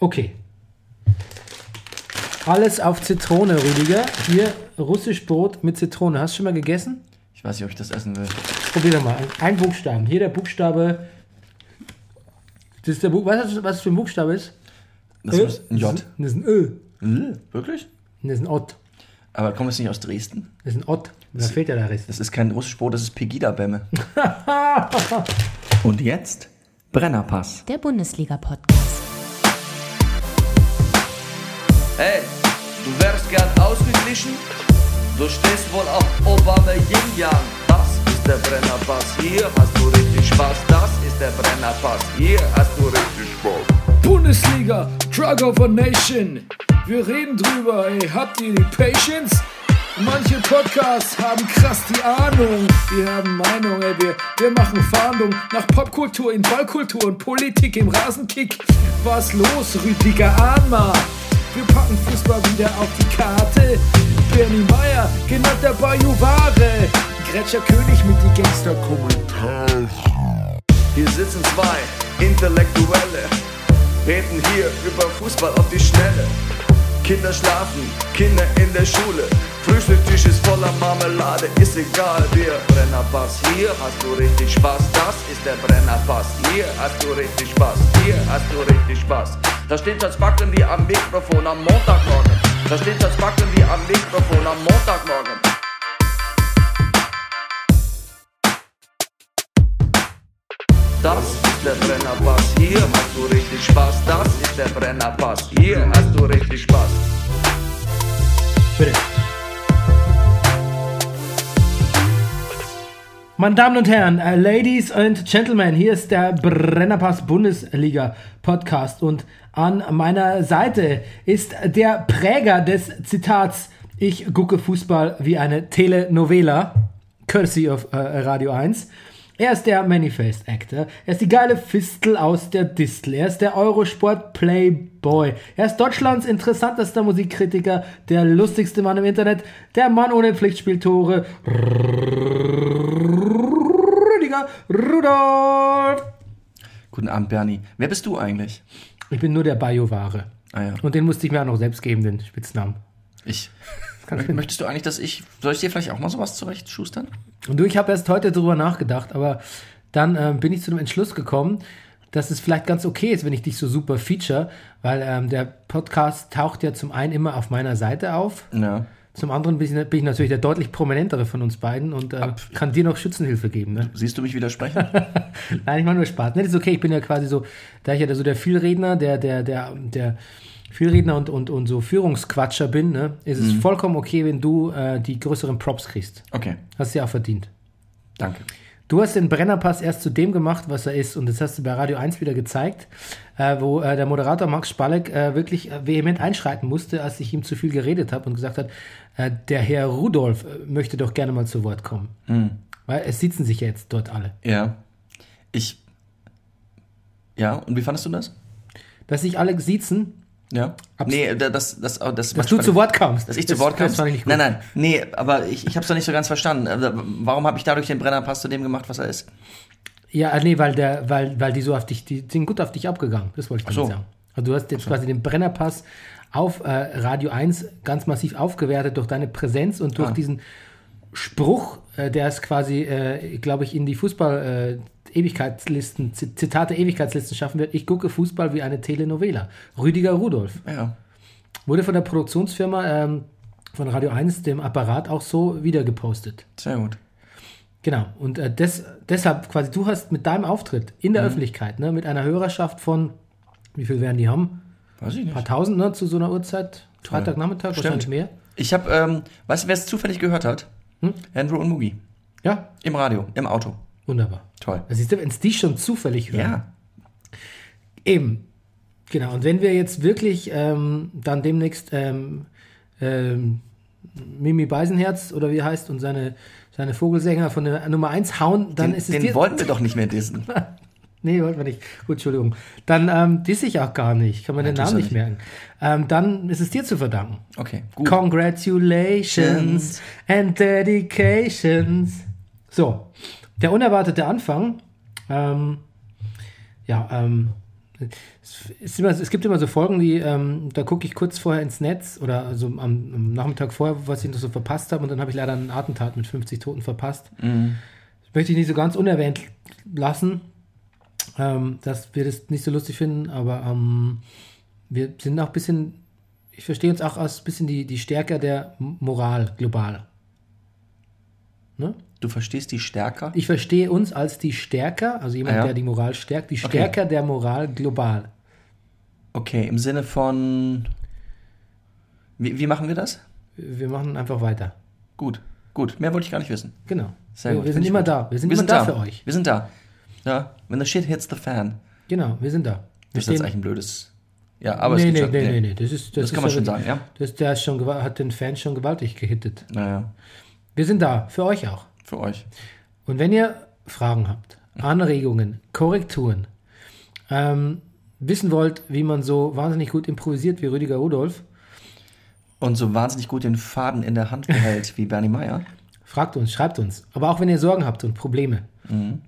Okay. Alles auf Zitrone, Rüdiger. Hier russisch Brot mit Zitrone. Hast du schon mal gegessen? Ich weiß nicht, ob ich das essen will. Probier doch mal. Ein Buchstaben. Hier der Buchstabe. Das ist der Buch. Weißt du, was das für ein Buchstabe ist? Das Ö? ist ein J. Das ist ein Ö. L? Wirklich? Das ist ein Ott. Aber kommt das nicht aus Dresden? Das ist ein Ott. Da fehlt ja der Rest. Das ist kein russisch Brot, das ist Pegida-Bämme. Und jetzt Brennerpass. Der Bundesliga-Podcast. Hey, du wärst gern ausgeglichen? Du stehst wohl auf Obama Yin Yang. Das ist der Brennerpass. Hier hast du richtig Spaß. Das ist der Brennerpass. Hier hast du richtig Spaß. Bundesliga, Drug of a Nation. Wir reden drüber, ey, habt ihr die Patience? Manche Podcasts haben krass die Ahnung. Wir haben Meinung, ey, wir, wir machen Fahndung nach Popkultur in Ballkultur und Politik im Rasenkick. Was los, Rüdiger Ahnma? Wir packen Fußball wieder auf die Karte. Bernie Meyer, genannt der Bajuware. Gretscher König mit die Gangster-Kommentare. Hier sitzen zwei Intellektuelle, reden hier über Fußball auf die Schnelle. Kinder schlafen, Kinder in der Schule. Frühstücktisch ist voller Marmelade, ist egal, wir Brennerpass. Hier hast du richtig Spaß, das ist der Brennerpass. Hier hast du richtig Spaß, hier hast du richtig Spaß. Da steht das Backen wie am Mikrofon am Montagmorgen. Da steht das Backen wie am Mikrofon am Montagmorgen. Das ist der Brennerpass, hier hast du richtig Spaß. Das ist der Brennerpass, hier hast du richtig Spaß. Bitte. Meine Damen und Herren, äh, Ladies and Gentlemen, hier ist der Brennerpass Bundesliga Podcast und an meiner Seite ist der Präger des Zitats Ich gucke Fußball wie eine Telenovela, courtesy of äh, Radio 1. Er ist der Manifest Actor. Er ist die geile Fistel aus der Distel. Er ist der Eurosport Playboy. Er ist Deutschlands interessantester Musikkritiker, der lustigste Mann im Internet, der Mann ohne Pflichtspieltore. Rüdiger Rudolf. Guten Abend, Bernie. Wer bist du eigentlich? Ich bin nur der Bioware. Ah ja. Und den musste ich mir auch noch selbst geben, den Spitznamen. Ich. Möchtest du eigentlich, dass ich. Soll ich dir vielleicht auch mal sowas zurechtschustern? Und du, ich habe erst heute drüber nachgedacht, aber dann ähm, bin ich zu dem Entschluss gekommen, dass es vielleicht ganz okay ist, wenn ich dich so super feature, weil ähm, der Podcast taucht ja zum einen immer auf meiner Seite auf, Ja. Zum anderen bin ich, bin ich natürlich der deutlich prominentere von uns beiden und äh, kann dir noch Schützenhilfe geben. Ne? Siehst du mich widersprechen? Nein, ich mache nur Spaß. Ne, das ist okay, ich bin ja quasi so, da ich ja so der Vielredner, der, der, der, der Vielredner und, und, und so Führungsquatscher bin, ne, ist es vollkommen okay, wenn du äh, die größeren Props kriegst. Okay, Hast du ja auch verdient. danke. Du hast den Brennerpass erst zu dem gemacht, was er ist. Und das hast du bei Radio 1 wieder gezeigt, äh, wo äh, der Moderator Max Spalek äh, wirklich äh, vehement einschreiten musste, als ich ihm zu viel geredet habe und gesagt hat, äh, der Herr Rudolf äh, möchte doch gerne mal zu Wort kommen. Weil es sitzen sich ja jetzt dort alle. Ja. Ich. Ja, und wie fandest du das? Dass sich alle sitzen, Ja. Nee, da- das, das, das, das dass du zu Wort kamst. Dass ich zu Wort kam? Nein, nein, nee, aber ich, ich habe es doch nicht so ganz verstanden. Also, Warum habe ich dadurch den Brennerpass zu dem gemacht, was er ist? Ja, äh, nee, weil, der, weil, weil die so auf dich, die sind gut auf dich abgegangen. Das wollte ich so. sagen. Also du hast jetzt quasi den Brennerpass auf äh, Radio 1 ganz massiv aufgewertet durch deine Präsenz und durch Ah. diesen Spruch, äh, der es quasi, äh, glaube ich, in die Fußball- äh, Ewigkeitslisten, Zitate Ewigkeitslisten schaffen wird. Ich gucke Fußball wie eine Telenovela. Rüdiger Rudolf. Ja. Wurde von der Produktionsfirma ähm, von Radio 1, dem Apparat, auch so wieder gepostet. Sehr gut. Genau, und äh, des, deshalb quasi, du hast mit deinem Auftritt in Mhm. der Öffentlichkeit, ne, mit einer Hörerschaft von, wie viel werden die haben? Weiß ich Ein nicht. paar tausend, ne, zu so einer Uhrzeit? Freitagnachmittag, wahrscheinlich mehr. Ich habe, ähm, weißt du, wer es zufällig gehört hat? Hm? Andrew und Mugi. Ja, Im Radio, im Auto. wunderbar. Toll. Das ist, wenn es die schon zufällig hören. Ja. Eben. Genau, und wenn wir jetzt wirklich ähm, dann demnächst ähm, ähm, Mimi Beisenherz oder wie heißt und seine, seine Vogelsänger von der Nummer 1 hauen, dann Den, ist es den dir. wollten wir doch nicht mehr dissen. Nee, wollten wir nicht. Gut, Entschuldigung. Dann ähm, diss ich auch gar nicht. Kann man den tust Namen du nicht merken. Ähm, dann ist es dir zu verdanken. Okay, gut. Congratulations and dedications. So, der unerwartete Anfang. Ähm, ja, ähm, es, immer, es gibt immer so Folgen, die, ähm, da gucke ich kurz vorher ins Netz oder also am, am Nachmittag vorher, was ich noch so verpasst habe und dann habe ich leider ein Attentat mit 50 Toten verpasst. Das möchte ich nicht so ganz unerwähnt lassen, ähm, dass wir das nicht so lustig finden, aber ähm, wir sind auch ein bisschen, ich verstehe uns auch als ein bisschen die, die Stärker der Moral global. Ne? Du verstehst die stärker? Ich verstehe uns als die Stärker, also jemand, Ah, ja. der die Moral stärkt, die Stärker der Moral global. Okay, im Sinne von. Wie, wie machen wir das? Wir machen einfach weiter. Gut, gut. Mehr wollte ich gar nicht wissen. Genau. Sehr wir, gut. wir sind immer gut. da. Wir sind Wir immer sind da, da für euch. Wir sind da. Ja, when the shit hits the fan. Genau, wir sind da. Wir Das ist jetzt eigentlich ein blödes. Ja, aber nee, es nee, geht nee, schon. nee, nee, Das, ist, das, Das kann man schon sagen, ja. Das, der schon, hat den Fans schon gewaltig gehittet. Naja, Wir sind da, für euch auch. Für euch. Und wenn ihr Fragen habt, Anregungen, Korrekturen, ähm, wissen wollt, wie man so wahnsinnig gut improvisiert wie Rüdiger Rudolf, Und so wahnsinnig gut den Faden in der Hand behält wie Bernie Meyer. fragt uns, schreibt uns. Aber auch wenn ihr Sorgen habt und Probleme. Mhm.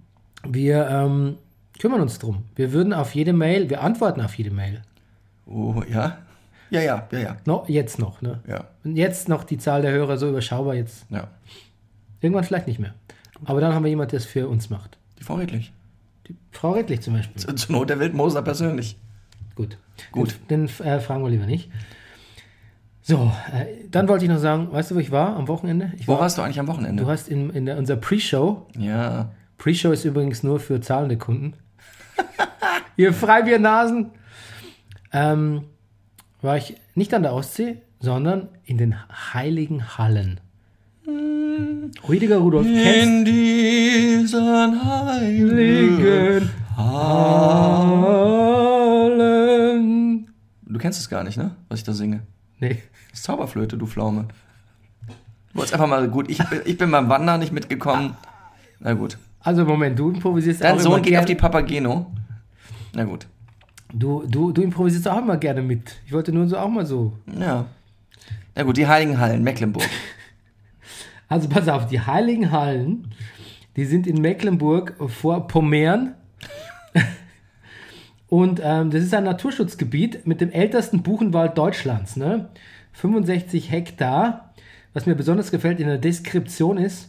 Wir ähm, kümmern uns drum. Wir würden auf jede Mail, wir antworten auf jede Mail. Oh, ja? Ja, ja, ja, ja. No, jetzt noch, ne? Ja, Und jetzt noch die Zahl der Hörer so überschaubar, jetzt ja. Irgendwann vielleicht nicht mehr. Aber dann haben wir jemand, der es für uns macht. Die Frau Redlich. Die Frau Rettlich zum Beispiel. Zu- Zur Not der Wildmoser persönlich. Gut. Gut. Den, den äh, fragen wir lieber nicht. So, äh, dann wollte ich noch sagen, weißt du, wo ich war am Wochenende? Ich Wo war, warst du eigentlich am Wochenende? du hast in, in der, unserer Pre-Show, ja. Pre-Show ist übrigens nur für zahlende Kunden, ihr Freibiernasen, ähm, war ich nicht an der Ostsee, sondern in den Heiligen Hallen. Rüdiger Rudolf, kennst In diesen heiligen Hallen. Du kennst es gar nicht, ne? Was ich da singe. Nee. Das ist Zauberflöte, du Pflaume. Du wolltest einfach mal, gut, ich, bin- ich bin beim Wandern nicht mitgekommen. Na gut. Also Moment, du improvisierst Dein auch Sohn immer geht gern- auf die Papageno. Na gut. Du, du, du improvisierst auch immer gerne mit. Ich wollte nur so auch mal so. Ja. Na gut, die Heiligen Hallen, Mecklenburg. Also pass auf, die Heiligen Hallen, die sind in Mecklenburg vor Pommern. Und ähm, das ist ein Naturschutzgebiet mit dem ältesten Buchenwald Deutschlands. Ne? 65 Hektar. Was mir besonders gefällt in der Deskription ist,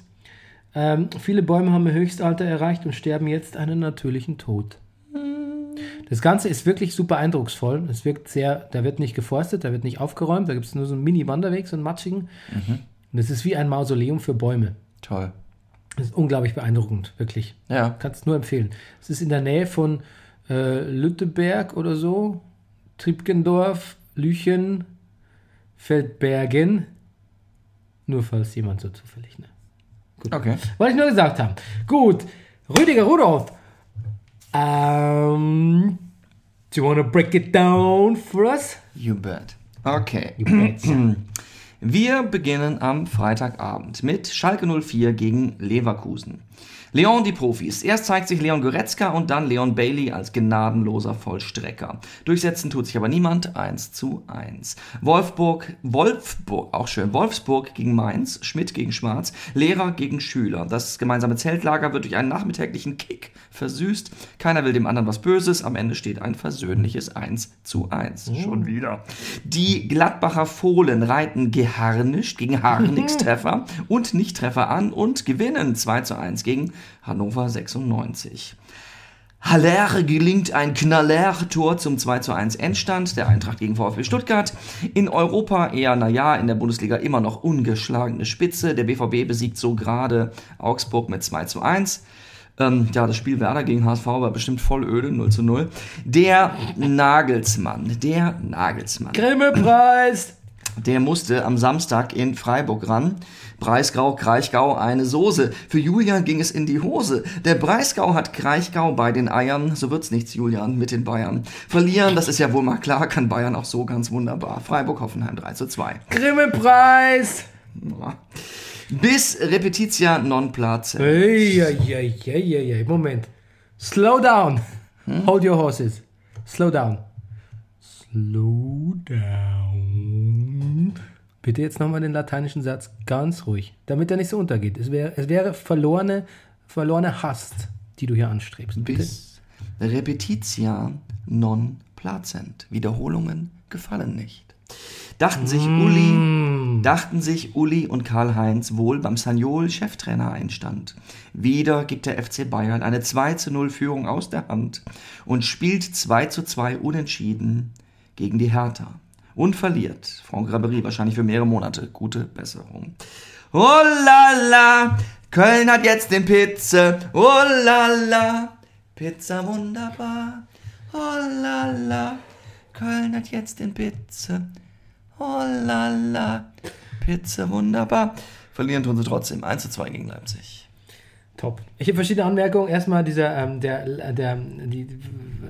ähm, viele Bäume haben ihr Höchstalter erreicht und sterben jetzt einen natürlichen Tod. Das Ganze ist wirklich super eindrucksvoll. Es wirkt sehr, da wird nicht geforstet, da wird nicht aufgeräumt, da gibt es nur so einen Mini-Wanderweg, so einen matschigen. Und das ist wie ein Mausoleum für Bäume. Toll. Das ist unglaublich beeindruckend, wirklich. Ja. Kannst nur empfehlen. Es ist in der Nähe von äh, Lütteberg oder so, Triebgendorf, Lüchen, Feldbergen. Nur falls jemand so zufällig, ne? Okay. Wollte ich nur gesagt haben. Gut, Rüdiger Rudolf. Ähm, do you want to break it down for us? You bet. Okay. You betcha. Wir beginnen am Freitagabend mit Schalke 04 gegen Leverkusen. Leon die Profis. Erst zeigt sich Leon Goretzka und dann Leon Bailey als gnadenloser Vollstrecker. Durchsetzen tut sich aber niemand. 1 zu 1. Wolfsburg, Wolfsburg, auch schön. Wolfsburg gegen Mainz, Schmidt gegen Schwarz, Lehrer gegen Schüler. Das gemeinsame Zeltlager wird durch einen nachmittäglichen Kick versüßt. Keiner will dem anderen was Böses. Am Ende steht ein versöhnliches 1 zu 1. Schon wieder. Die Gladbacher Fohlen reiten geharnischt gegen Harnix-Treffer und Nicht-Treffer an und gewinnen 2 zu 1 gegen Hannover 96. Haller gelingt ein Knaller-Tor zum 2 zu 1 Endstand der Eintracht gegen VfB Stuttgart. In Europa eher, naja, in der Bundesliga immer noch ungeschlagene Spitze. Der BVB besiegt so gerade Augsburg mit 2 zu 1. Ähm, ja, das Spiel Werder gegen HSV war bestimmt voll öde, 0 zu 0. Der Nagelsmann, der Nagelsmann. Grimme-Preis! Der musste am Samstag in Freiburg ran. Breisgau, Kraichgau, eine Soße. Für Julian ging es in die Hose. Der Breisgau hat Kraichgau bei den Eiern. So wird's nichts, Julian, mit den Bayern. Verlieren, das ist ja wohl mal klar, kann Bayern auch so ganz wunderbar. Freiburg-Hoffenheim 3 zu 2. Grimme-Preis! Bis Repetitia non place. Eieieiei, Moment. Slow down. Hold your horses. Slow down. Slow down. Bitte jetzt nochmal den lateinischen Satz ganz ruhig, damit er nicht so untergeht. Es wäre, es wäre verlorene, verlorene Hast, die du hier anstrebst. Bitte? Bis Repetitia non placent. Wiederholungen gefallen nicht. Dachten sich Uli, dachten sich Uli und Karl-Heinz wohl beim Saniol Cheftrainer einstand. Wieder gibt der FC Bayern eine 2 zu 0 Führung aus der Hand und spielt 2 zu 2 unentschieden gegen die Hertha. Und verliert. Franck Ribery wahrscheinlich für mehrere Monate. Gute Besserung. Oh la la, Köln hat jetzt den Pizza. Oh la la, Pizza wunderbar. Oh la la, Köln hat jetzt den Pizza. Oh la la, Pizza wunderbar. Verlieren tun sie trotzdem. 1 zu 2 gegen Leipzig. Top. Ich habe verschiedene Anmerkungen. Erstmal dieser, ähm, der, der, die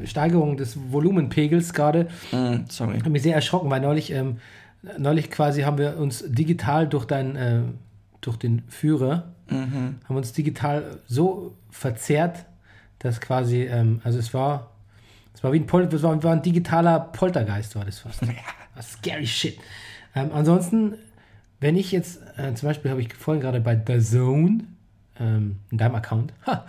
Steigerung des Volumenpegels gerade. Mm, sorry. hat mich sehr erschrocken, weil neulich, ähm, neulich quasi haben wir uns digital durch dein, äh, durch den Führer, haben uns digital so verzerrt, dass quasi, ähm, also es war, es war wie ein, Pol es war, war ein digitaler Poltergeist, war das fast. War scary shit. Ähm, ansonsten, wenn ich jetzt, äh, zum Beispiel habe ich vorhin gerade bei The Zone, ähm, in deinem Account, ha,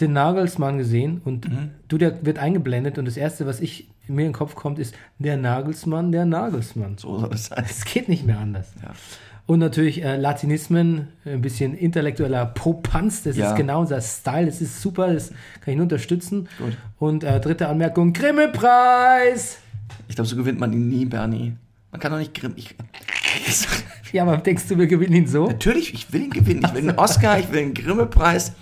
den Nagelsmann gesehen und du, der wird eingeblendet und das erste, was ich mir in den Kopf kommt, ist der Nagelsmann, der Nagelsmann. So soll es sein. Es geht nicht mehr anders. Ja. Und natürlich äh, Latinismen, ein bisschen intellektueller Popanz, das Ja. ist genau unser Style, das ist super, das kann ich nur unterstützen. Gut. Und äh, dritte Anmerkung, Grimme-Preis! Ich glaube, so gewinnt man ihn nie, Bernie. Man kann doch nicht grimm. Ich, Ja, aber denkst du, wir gewinnen ihn so? natürlich, ich will ihn gewinnen. Ich will einen Oscar, ich will einen Grimme-Preis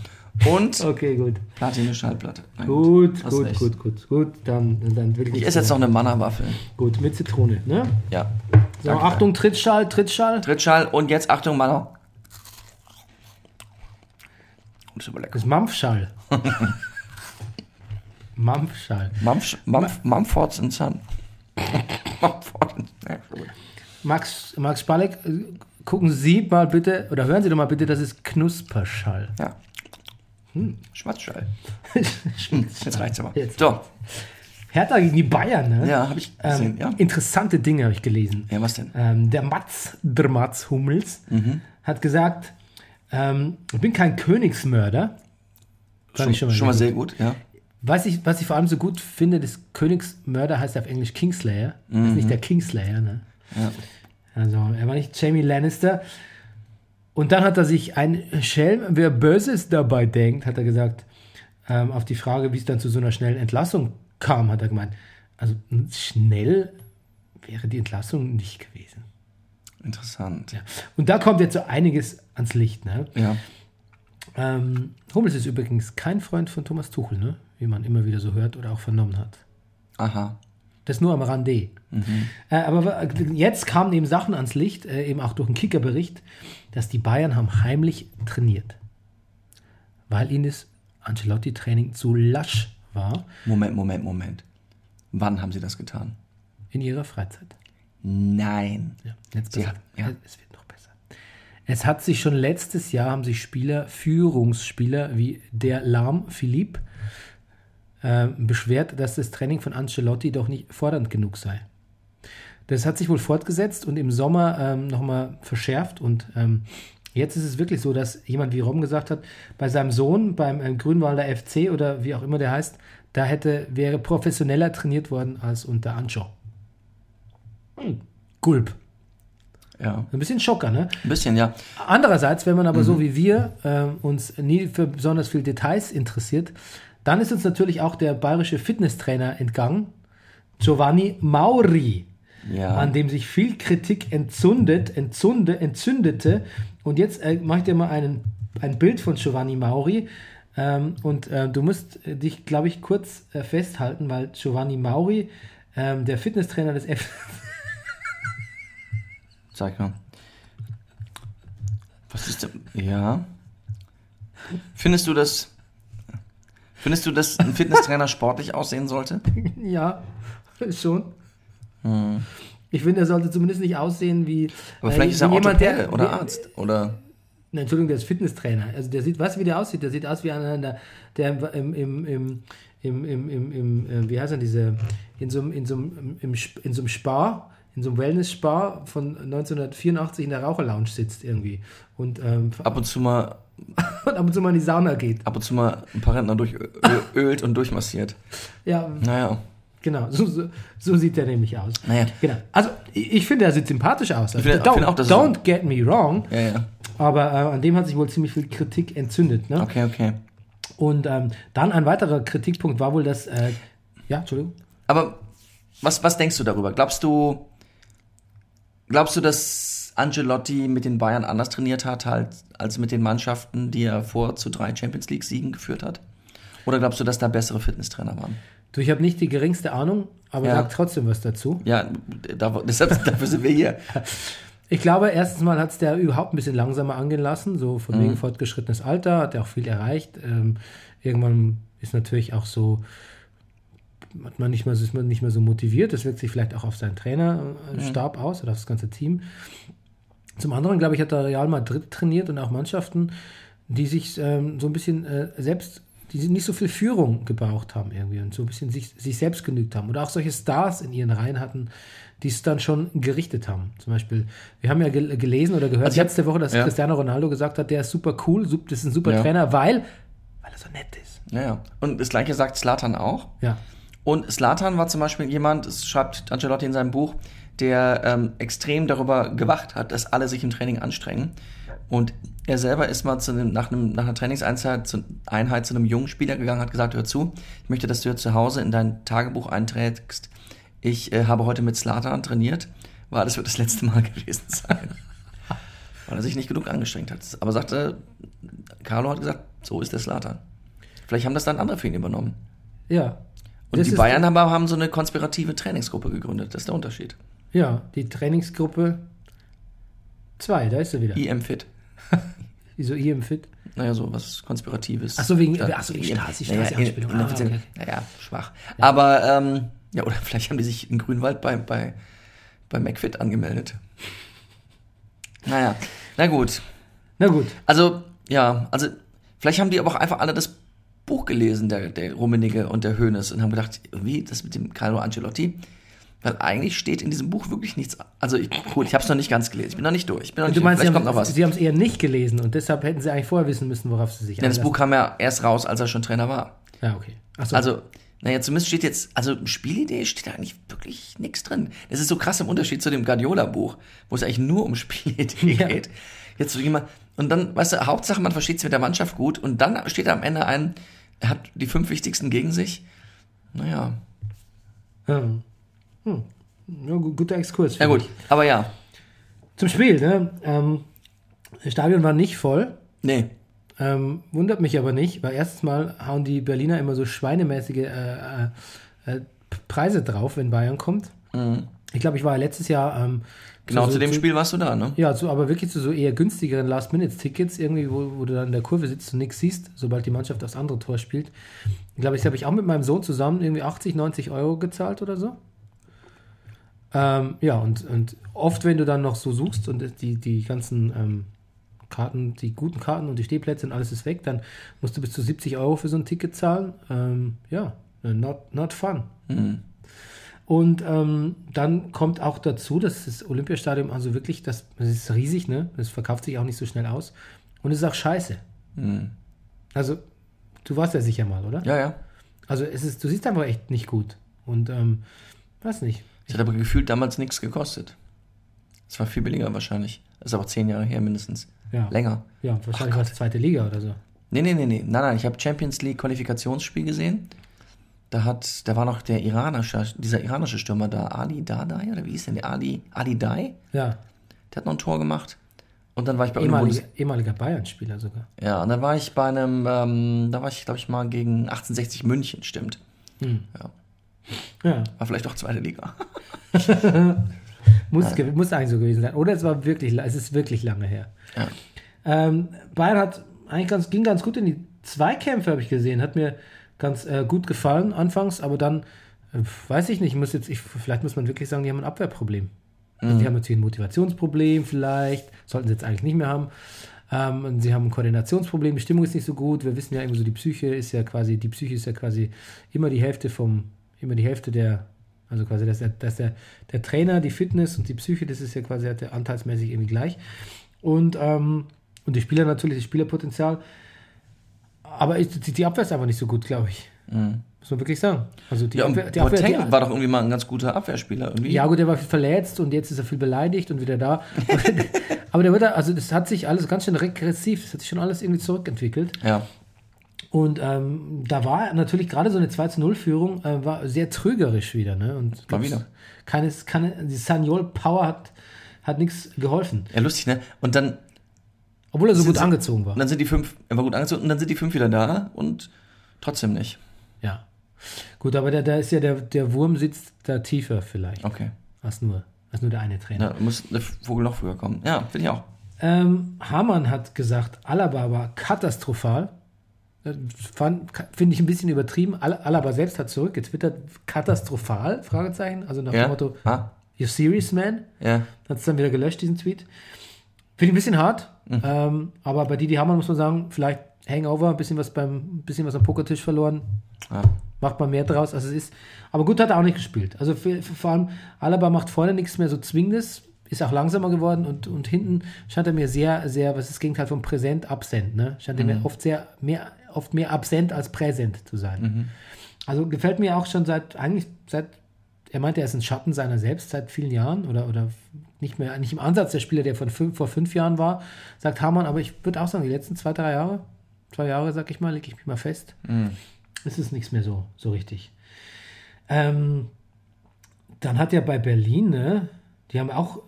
und Okay, gut. Platine Schallplatte. Na Gut, gut, recht. gut, gut, gut, dann, dann will ich Ich esse jetzt noch eine Manna-Waffel. Gut, mit Zitrone, ne? Ja. So, Danke. Achtung, Trittschall, Trittschall. Trittschall und jetzt Achtung, Manna. Das ist aber lecker. Das ist Mampfschall. Mampfschall. And Son. Mumford and ja, gut. Max, Max Spalek, äh, gucken Sie mal bitte, oder hören Sie doch mal bitte, das ist Knusperschall. Ja. Schmatzschall. Jetzt reicht's aber. Jetzt. So. Hertha gegen die Bayern, ne? Ja, habe ich gesehen. Ähm, ja. Interessante Dinge habe ich gelesen. ja, was denn? Ähm, der Mats, der Mats Hummels, Mhm. hat gesagt, ähm, ich bin kein Königsmörder. Fand Schon, ich schon mal sehr gut, ja. Was ich, was ich vor allem so gut finde, das Königsmörder heißt auf Englisch Kingslayer. Das ist nicht der Kingslayer, ne? Mhm. ja. Also, er war nicht Jamie Lannister. Und dann hat er sich ein Schelm, wer Böses dabei denkt, hat er gesagt, ähm, auf die Frage, wie es dann zu so einer schnellen Entlassung kam, hat er gemeint, also schnell wäre die Entlassung nicht gewesen. Interessant. Ja. Und da kommt jetzt so einiges ans Licht. Ne? ja. Ähm, Hummels ist übrigens kein Freund von Thomas Tuchel, ne? wie man immer wieder so hört oder auch vernommen hat. Aha. Das nur am Rande. Äh, aber jetzt kamen eben Sachen ans Licht, äh, eben auch durch einen Kickerbericht, dass die Bayern haben heimlich trainiert, weil ihnen das Ancelotti-Training zu lasch war Moment, Moment, Moment. Wann haben Sie das getan? in ihrer Freizeit. Nein. Ja, jetzt besser. hat- ja. Es wird noch besser. Es hat sich schon letztes Jahr haben sich Spieler, Führungsspieler wie der Lahm Philipp äh, beschwert, dass das Training von Ancelotti doch nicht fordernd genug sei. Das hat sich wohl fortgesetzt und im Sommer ähm, nochmal verschärft und ähm, jetzt ist es wirklich so, dass jemand wie Rom gesagt hat, bei seinem Sohn, beim ähm, Grünwalder FC oder wie auch immer der heißt, da hätte, wäre professioneller trainiert worden als unter Ancho. Hm. Gulp. Ja. Ein bisschen Schocker, ne? Ein bisschen, ja. Andererseits, wenn man aber so wie wir äh, uns nie für besonders viel Details interessiert, dann ist uns natürlich auch der bayerische Fitnesstrainer entgangen, Giovanni Mauri, Ja. an dem sich viel Kritik entzündet, entzünde, entzündete. Und jetzt äh, mache ich dir mal einen, ein Bild von Giovanni Mauri. Ähm, und äh, du musst äh, dich, glaube ich, kurz äh, festhalten, weil Giovanni Mauri, ähm, der Fitnesstrainer des F Sag mal. Was ist denn? Ja. Findest du das. Findest du, dass ein Fitnesstrainer sportlich aussehen sollte? Ja, schon. Ich finde, er sollte zumindest nicht aussehen wie, Hm. Aber äh, vielleicht ist er wie Orthopäde oder Arzt. Oder. Nein, Entschuldigung, der ist Fitnesstrainer. Also der sieht, weißt du, wie der aussieht? Der sieht aus wie einer, der, der im, im, im, im, im, im, im äh, wie heißt er, diese, in so einem, in so im, in so einem Spa, in so einem Wellness-Spa von 1984 in der Raucherlounge sitzt irgendwie. Und ähm, ab und zu mal und ab und zu mal in die Sauna geht. ab und zu mal ein paar Rentner durchölt und durchmassiert. Ja, Naja. genau. So, so, so sieht der nämlich aus. Naja. Genau. Also, ich ich finde, er sieht sympathisch aus. Also, finde- don't auch, don't get me wrong. Ja, ja. Aber äh, an dem hat sich wohl ziemlich viel Kritik entzündet. Ne? Okay, okay. Und ähm, dann ein weiterer Kritikpunkt war wohl, dass. Äh, ja, Entschuldigung. Aber was, was denkst du darüber? Glaubst du, glaubst du, dass Angelotti mit den Bayern anders trainiert hat, halt, als mit den Mannschaften, die er vor zu drei Champions League-Siegen geführt hat? Oder glaubst du, dass da bessere Fitnesstrainer waren? Du, ich habe nicht die geringste Ahnung, aber Ja. sag trotzdem was dazu. Ja, da, deshalb, dafür sind wir hier. Ich glaube, erstens mal hat es der überhaupt ein bisschen langsamer angehen lassen, so von Mhm. wegen fortgeschrittenes Alter, hat er auch viel erreicht. Ähm, irgendwann ist natürlich auch so, hat man nicht mehr, so- ist man nicht mehr so motiviert. Das wirkt sich vielleicht auch auf seinen Trainerstab aus oder auf das ganze Team. Zum anderen, glaube ich, hat er Real Madrid trainiert und auch Mannschaften, die sich ähm, so ein bisschen äh, selbst, die nicht so viel Führung gebraucht haben irgendwie und so ein bisschen sich, sich selbst genügt haben. Oder auch solche Stars in ihren Reihen hatten, die es dann schon gerichtet haben. Zum Beispiel, wir haben ja gel gelesen oder gehört Also letzte Woche, dass ja. Cristiano Ronaldo gesagt hat, der ist super cool, das ist ein super Ja. Trainer, weil, weil er so nett ist. Ja, ja. Und das gleiche sagt Slatan auch. Ja. Und Slatan war zum Beispiel jemand, das schreibt Ancelotti in seinem Buch, der ähm, extrem darüber gewacht hat, dass alle sich im Training anstrengen. Und er selber ist mal zu einem, nach, einem, nach einer Trainingseinheit zu, Einheit zu einem jungen Spieler gegangen, hat gesagt, hör zu, ich möchte, dass du jetzt zu Hause in dein Tagebuch einträgst, ich äh, habe heute mit Slatan trainiert, weil das wird das letzte Mal gewesen sein. weil er sich nicht genug angestrengt hat. Aber sagte, Carlo hat gesagt, so ist der Slatan. Vielleicht haben das dann andere für ihn übernommen. Ja. Und Das die Bayern haben, haben so eine konspirative Trainingsgruppe gegründet. Das ist der Unterschied. Ja, die Trainingsgruppe 2, da ist sie wieder. IM Fit. Wieso IM Fit? Naja, so was Konspiratives. Ach so, wegen- Statt- ach so, die IM. Stasi- Naja, Stasi-Anspielung. in- Ah, inoffiziell- okay. Naja, schwach. Aber, ähm, ja, oder vielleicht haben die sich in Grünwald bei, bei, bei McFit angemeldet. Naja, na gut. Na gut. Also, ja, also, vielleicht haben die aber auch einfach alle das Buch gelesen, der, der Rummenigge und der Hönes, und haben gedacht, wie, das mit dem Carlo Ancelotti? Weil eigentlich steht in diesem Buch wirklich nichts. Also, ich, gut, ich habe es noch nicht ganz gelesen. Ich bin noch nicht durch. Ich bin noch nicht Du meinst, durch. sie Vielleicht kommt haben, noch was. sie haben es eher nicht gelesen und deshalb hätten sie eigentlich vorher wissen müssen, worauf sie sich Denn das. Buch kam ja erst raus, als er schon Trainer war. Ja, okay. Ach so. Also, naja, zumindest steht jetzt, also Spielidee steht da eigentlich wirklich nichts drin. Das ist so krass im Unterschied zu dem Guardiola-Buch, wo es eigentlich nur um Spielidee Ja. geht. Jetzt so jemand, und dann, weißt du, Hauptsache man versteht sich mit der Mannschaft gut und dann steht da am Ende ein, er hat die fünf wichtigsten gegen sich. Naja, Hm. Hm. Ja, gu- guter Exkurs. ja gut, aber ja. Zum Spiel, ne? Ähm, das Stadion war nicht voll. nee, Ähm, wundert mich aber nicht, weil erstens mal hauen die Berliner immer so schweinemäßige äh, äh, äh, Preise drauf, wenn Bayern kommt. Ich glaube, ich war letztes Jahr. Ähm, Mhm. genau so- zu dem so- Spiel warst du da, ne? Ja, so, aber wirklich zu so eher günstigeren Last-Minute-Tickets, irgendwie, wo, wo du dann in der Kurve sitzt und nichts siehst, sobald die Mannschaft aufs andere Tor spielt. Ich glaube, ich habe ich auch mit meinem Sohn zusammen irgendwie 80, 90 Euro gezahlt oder so. Ähm, ja, und, und oft, wenn du dann noch so suchst und die, die ganzen ähm, Karten, die guten Karten und die Stehplätze und alles ist weg, dann musst du bis zu 70 Euro für so ein Ticket zahlen. Ähm, ja, not, not fun. Und ähm, dann kommt auch dazu, dass das Olympiastadion also wirklich, das, das ist riesig, ne? Das verkauft sich auch nicht so schnell aus. Und es ist auch scheiße. Also, du warst ja sicher mal, oder? Ja, ja. Also es ist, du siehst einfach echt nicht gut. Und ähm, weiß nicht. Es hat aber gefühlt damals nichts gekostet. Es war viel billiger wahrscheinlich. Das ist aber zehn Jahre her mindestens. Ja. Länger. Ja, wahrscheinlich war es zweite Liga oder so. Nee, nee, nee, nee. Nein, nein, ich habe Champions League Qualifikationsspiel gesehen. Da hat, da war noch der iranische, dieser iranische Stürmer da, Ali Dadai, oder wie hieß denn der? Ali, Ali Dai? Ja, Der hat noch ein Tor gemacht. Und dann war ich bei irgendeinem ehemaliger, ehemaliger Bayern-Spieler sogar. Ja, und dann war ich bei einem, ähm, da war ich, glaube ich, mal gegen 1860 München, stimmt. Ja, War vielleicht auch zweite Liga. muss, ge- muss eigentlich so gewesen sein. Oder es war wirklich, es ist wirklich lange her. Ja. Ähm, Bayern hat eigentlich ganz, ging ganz gut in die Zweikämpfe, habe ich gesehen. Hat mir ganz äh, gut gefallen anfangs, aber dann äh, weiß ich nicht, muss jetzt, ich, vielleicht muss man wirklich sagen, die haben ein Abwehrproblem. Also die haben natürlich ein Motivationsproblem vielleicht, sollten sie jetzt eigentlich nicht mehr haben. Ähm, und sie haben ein Koordinationsproblem, die Stimmung ist nicht so gut. Wir wissen ja irgendwie so, die Psyche ist ja quasi, die Psyche ist ja quasi immer die Hälfte vom, immer die Hälfte der, also quasi, dass, der, dass der, der Trainer, die Fitness und die Psyche, das ist ja quasi hat der anteilsmäßig irgendwie gleich. Und ähm, Und die Spieler natürlich, das Spielerpotenzial. Aber ich, die, die Abwehr ist einfach nicht so gut, glaube ich. Muss man wirklich sagen. Also die Mhm. Ja, Abwehr, die Abwehr, die, war doch irgendwie mal ein ganz guter Abwehrspieler. Irgendwie. ja, gut, der war viel verletzt und jetzt ist er viel beleidigt und wieder da. Aber der wird, da- also das hat sich alles ganz schön regressiv, das hat sich schon alles irgendwie zurückentwickelt. ja. Und ähm, da war natürlich gerade so eine 2-0-Führung, äh, war sehr trügerisch wieder. Ne? Und Mal wieder. Keine, keine, die Saniol-Power hat, hat nichts geholfen. Ja, lustig, ne? Und dann, Obwohl er so gut sie- angezogen war. und dann sind die fünf, er war gut angezogen, und dann sind die fünf wieder da und trotzdem nicht. Ja. Gut, aber da, da ist ja der, der Wurm sitzt da tiefer vielleicht, Okay. als nur, als nur der eine Trainer. Ja, muss der Vogel noch früher kommen. Ja, finde ich auch. Ähm, Hamann hat gesagt, Alaba war katastrophal. Fand- Finde ich ein bisschen übertrieben. Al- Alaba selbst hat zurückgetwittert, katastrophal, Fragezeichen. Also nach Ja. dem Motto, Ah, you serious, man? ja. Hat es dann wieder gelöscht, diesen Tweet. Finde ich ein bisschen hart. Mhm. Ähm, aber bei Didi Hamann muss man sagen, vielleicht Hangover, ein bisschen was beim, ein bisschen was am Pokertisch verloren. ja. Macht man mehr draus, als es ist. Aber gut hat er auch nicht gespielt. Also für, für, vor allem Alaba macht vorne nichts mehr so Zwingendes, ist auch langsamer geworden und, und hinten scheint er mir sehr, sehr, was ist das Gegenteil von präsent, absent, ne? Scheint er mir oft sehr, mehr, oft mehr absent als präsent zu sein. Also gefällt mir auch schon seit, eigentlich seit, er meinte, er ist ein Schatten seiner selbst seit vielen Jahren oder, oder nicht mehr, nicht im Ansatz der Spieler, der von fünf, vor fünf Jahren war, sagt Hamann, aber ich würde auch sagen, die letzten zwei, drei Jahre, zwei Jahre, sag ich mal, lege ich mich mal fest, ist es nichts mehr so, so richtig. Ähm, dann hat ja bei Berlin, ne, die haben auch,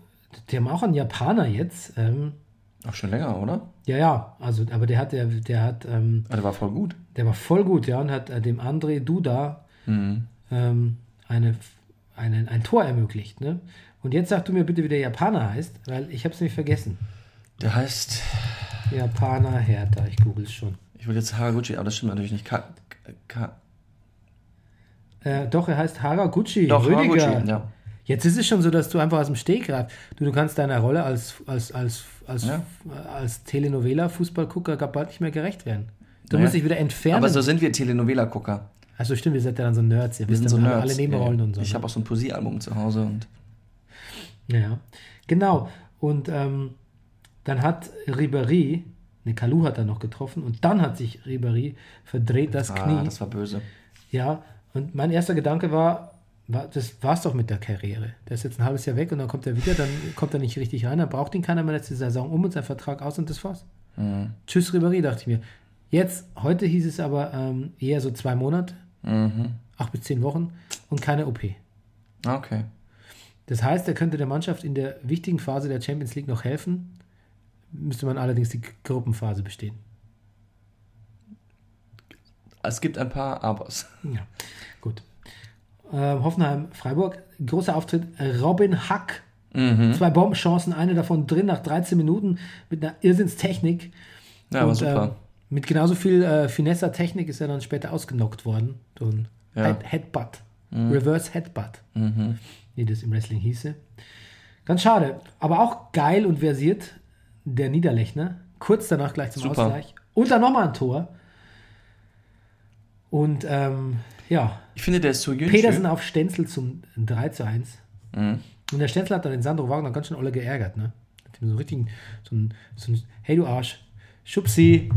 die haben auch einen Japaner jetzt, ähm, Auch schon länger, oder? ja, ja, also, aber der hat, der, der hat, ähm, Ah, der war voll gut. der war voll gut, ja, und hat äh, dem André Duda Mhm. ähm, eine, eine, ein Tor ermöglicht, ne? Und jetzt sag du mir bitte, wie der Japaner heißt, weil ich habe es nämlich vergessen. Der heißt, Japaner Hertha, ich google es schon. ich will jetzt Haraguchi, aber das stimmt natürlich nicht. Ka, Ka, Äh, doch, er heißt Haraguchi. doch, Rüdiger. Haraguchi, ja. Jetzt ist es schon so, dass du einfach aus dem Stegreif, du, du kannst deiner Rolle als, als, als, als, Ja. als Telenovela-Fußballgucker gar bald nicht mehr gerecht werden. Du Naja. musst dich wieder entfernen. Aber so sind wir Telenovela-Gucker. also stimmt, wir sind ja dann so Nerds. Ihr Wir wisst sind so alle, Nerds. alle Nebenrollen Ja. und so. Ich ne? habe auch so ein Poesiealbum zu Hause und Ja, genau. Und ähm, dann hat Ribéry, ne, Kalu hat er noch getroffen und dann hat sich Ribéry verdreht das ah, Knie. das war böse. Ja, und mein erster Gedanke war das war's doch mit der Karriere. Der ist jetzt ein halbes Jahr weg und dann kommt er wieder, dann kommt er nicht richtig rein, dann braucht ihn keiner mehr letzte Saison um und sein Vertrag aus und das war's. Mhm. Tschüss Ribéry, dachte ich mir. Jetzt, heute hieß es aber ähm, eher so zwei Monate, Mhm. acht bis zehn Wochen und keine OP. Okay. Das heißt, er könnte der Mannschaft in der wichtigen Phase der Champions League noch helfen, müsste man allerdings die Gruppenphase bestehen. Es gibt ein paar Abers. Ja, gut. Ähm, Hoffenheim, Freiburg, großer Auftritt. Robin Hack, Mhm. zwei Bombenchancen, eine davon drin nach 13 Minuten mit einer Irrsinnstechnik. Ja, Und, super. ähm, mit genauso viel äh, Finesser-Technik ist er dann später ausgenockt worden. So ein Ja. Head Headbutt. Reverse Headbutt, Mhm. wie das im Wrestling hieße. Ganz schade, aber auch geil und versiert der Niederlechner. Kurz danach gleich zum Super. Ausgleich. Und dann nochmal ein Tor. Und ähm, ja, Ich finde, der ist so jüngst. Petersen auf Stenzel zum 3 zu 1. Mhm. Und der Stenzel hat dann den Sandro Wagner ganz schön alle geärgert, ne? Hat ihm so richtig so ein, so ein Hey du Arsch, Schubsi,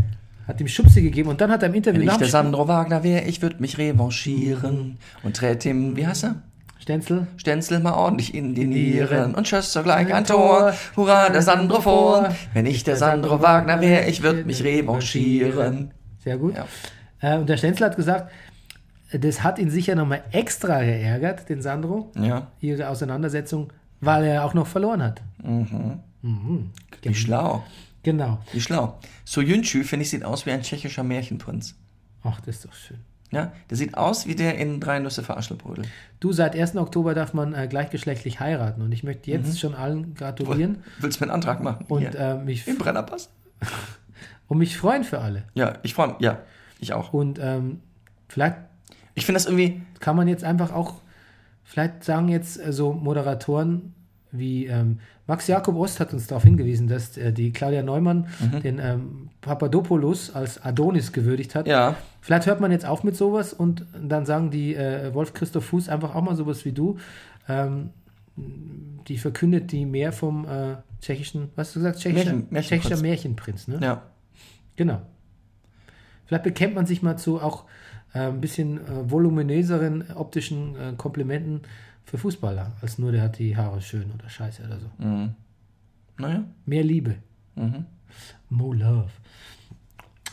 hat ihm Schubsi gegeben und dann hat er im Interview Wenn ich der Sandro Wagner wäre, ich würde mich revanchieren und trete ihm, wie heißt er? Stenzel, Stenzel mal ordentlich in die Nieren. Und schoss sogleich ein Ein Tor. Hurra, der Sandro vor. Wenn ich der Sandro Wagner wäre, ich würde mich revanchieren. sehr gut. Ja. Äh, und der Stenzel hat gesagt, das hat ihn sicher nochmal extra geärgert, den Sandro, Ja, ihre Auseinandersetzung, weil er auch noch verloren hat. wie schlau. Genau. Wie schlau. Soyuncu, finde ich, sieht aus wie ein tschechischer Märchenprinz. Ach, das ist doch schön. Ja, der sieht aus wie der in Drei Nüsse für Aschelbrödel. Du, seit 1. Oktober darf man äh, gleichgeschlechtlich heiraten und ich möchte jetzt schon allen gratulieren Willst du mir einen Antrag machen? und äh, mich, Im Brennerpass? und mich freuen für alle. Ja, ich freue mich. Ja, ich auch. Und ähm, vielleicht Ich finde das irgendwie. kann man jetzt einfach auch, vielleicht sagen jetzt äh, so Moderatoren wie ähm, Max Jakob Ost hat uns darauf hingewiesen, dass äh, die Claudia Neumann Mhm. den ähm, Papadopoulos als Adonis gewürdigt hat. Ja, Vielleicht hört man jetzt auf mit sowas und dann sagen die äh, Wolf Christoph Fuß einfach auch mal sowas wie du. Ähm, die verkündet die mehr vom äh, tschechischen, was hast du gesagt? Tschechischer Märchen- Märchenprinz. tschechischer Märchenprinz, ne? Ja. Genau. Vielleicht bekennt man sich mal zu auch ein bisschen äh, voluminöseren optischen äh, Komplimenten für Fußballer, als nur der hat die Haare schön oder scheiße oder so. Naja. Mehr Liebe. More love.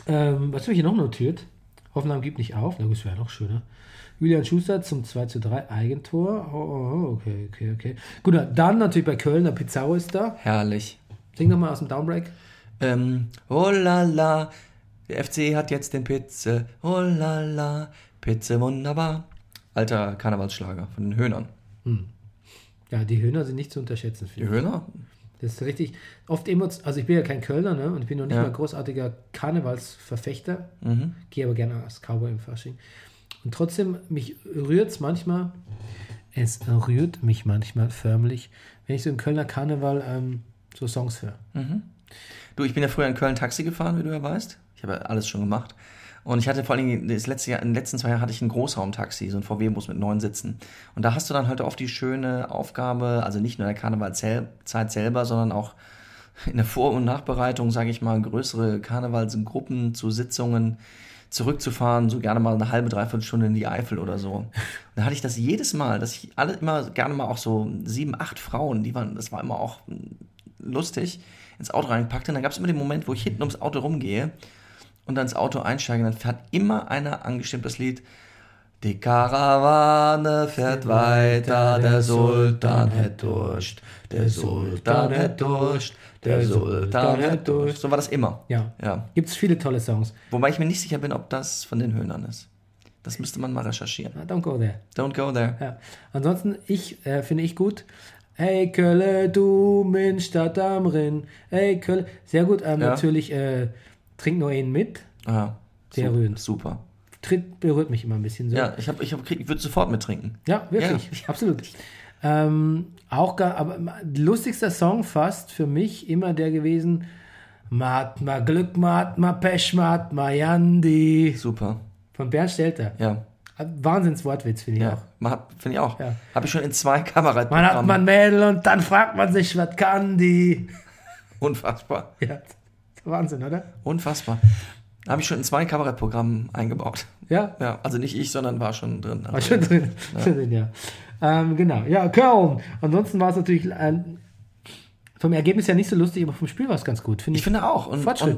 Ähm, was habe ich hier noch notiert? Hoffenheim gibt nicht auf, na gut, das wäre noch schöner. Julian Schuster zum 2 zu 3 Eigentor. Oh, oh, oh, okay, okay, okay. Gut, dann natürlich bei Köln, der Pizarro ist da. Herrlich. Sing nochmal aus dem Downbreak. Ähm, oh la la, der FC hat jetzt den Pizze. Oh la la, Pizze wunderbar. Alter Karnevalsschlager von den Höhnern. Ja, die Höhner sind nicht zu unterschätzen. Die. Höhner? Das ist richtig. Oft emotional. Also, ich bin ja kein Kölner, ne? Und ich bin noch nicht Ja. mal großartiger Karnevalsverfechter. Mhm. Gehe aber gerne als Cowboy im Fasching. Und trotzdem, mich rührt es manchmal. Es rührt mich manchmal förmlich, wenn ich so im Kölner Karneval ähm, so Songs höre. Du, ich bin ja früher in Köln Taxi gefahren, wie du ja weißt. Ich habe alles schon gemacht. Und ich hatte vor allen Dingen, das letzte Jahr, in den letzten zwei Jahren hatte ich ein Großraumtaxi, so ein VW-Bus mit neun Sitzen. Und da hast du dann halt oft die schöne Aufgabe, also nicht nur in der Karnevalszeit selber, sondern auch in der Vor- und Nachbereitung, sage ich mal, größere Karnevalsgruppen zu Sitzungen zurückzufahren, so gerne mal eine halbe, dreiviertel Stunde in die Eifel oder so. Und da hatte ich das jedes Mal, dass ich alle immer gerne mal auch so sieben, acht Frauen, die waren, das war immer auch lustig, ins Auto reingepackt. Und dann gab es immer den Moment, wo ich hinten ums Auto rumgehe und dann ins Auto einsteige. Und dann hat immer einer angestimmt das Lied. Die Karawane fährt weiter, der Sultan hat Durst, der Sultan hat Durst, der Sultan hat Durst. So war das immer. Ja. Ja. Gibt es viele tolle Songs. Wobei ich mir nicht sicher bin, ob das von den Höhnern ist. Das müsste man mal recherchieren. Na, Don't go there. Don't go there. Ja. Ansonsten, ich äh, finde ich gut. Hey Kölle, du min Stadt am Rinn. Hey Kölle. Sehr gut. Ähm, Ja. Natürlich äh, trink nur einen mit. Ah, Sehr super, rührend. Super. Tritt berührt mich immer ein bisschen so. Ja, ich, hab, ich, hab, ich würde sofort mittrinken. Ja, wirklich, Ja. absolut. Ähm, auch gar, aber lustigster Song fast für mich immer der gewesen. Mat, ma Glück, mat, ma Pech, mat, ma Yandi. Super. Von Bernd Stelter. Ja. Wahnsinns-Wortwitz, finde ich Ja, auch. finde ich auch. Ja. Habe ich schon in zwei Man hat man Mädel und dann fragt man sich, was kann die? Unfassbar. Ja, Wahnsinn, oder? Unfassbar. Habe ich schon in zwei Kabarettprogrammen eingebaut. Ja, Ja, also nicht ich, sondern war schon drin. war schon drin. Schon drin, ja. Ähm, genau, ja, Köln. Ansonsten war es natürlich ähm, vom Ergebnis ja nicht so lustig, aber vom Spiel war es ganz gut, finde Ich ich. finde auch. Und, Fortschritt.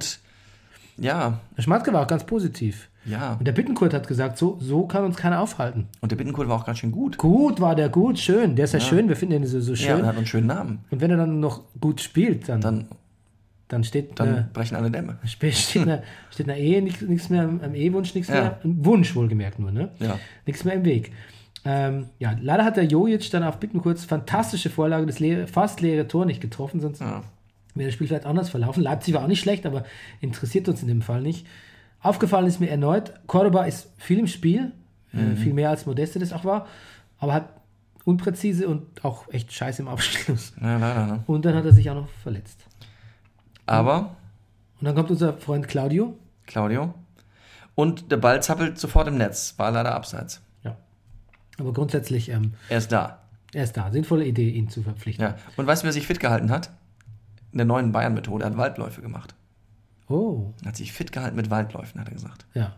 und ja, Der Schmatzke war auch ganz positiv. ja. Und der Bittenkurt hat gesagt, so, so kann uns keiner aufhalten. Und der Bittenkurt war auch ganz schön gut. Gut war der gut, schön. Der ist ja, schön, wir finden den so, so Ja, schön. und hat einen schönen Namen. und wenn er dann noch gut spielt, dann, dann, Dann, steht, dann äh, brechen alle Dämme. steht, steht, einer, steht einer Ehe nichts mehr, am Ehewunsch nichts Ja. mehr, ein Wunsch wohlgemerkt nur, ne? Ja. Nichts mehr im Weg. Ähm, ja, leider hat der Jojic dann auf Bittenkurz fantastische Vorlage, das leere, fast leere Tor nicht getroffen, sonst Ja. wäre das Spiel vielleicht anders verlaufen. Leipzig war auch nicht schlecht, aber interessiert uns in dem Fall nicht. Aufgefallen ist mir erneut, Cordoba ist viel im Spiel, äh, viel mehr als Modeste das auch war, aber hat unpräzise und auch echt scheiße im Abschluss. Ja, leider, ne? Und dann hat er sich auch noch verletzt. Aber, Und dann kommt unser Freund Claudio. Claudio. Und der Ball zappelt sofort im Netz. War leider abseits. Ja. Aber grundsätzlich, ähm, Er ist da. er ist da. Sinnvolle Idee, ihn zu verpflichten. Ja. Und weißt du, wer sich fit gehalten hat? In der neuen Bayern-Methode. Er hat Waldläufe gemacht. Oh, Er hat sich fit gehalten mit Waldläufen, hat er gesagt. ja.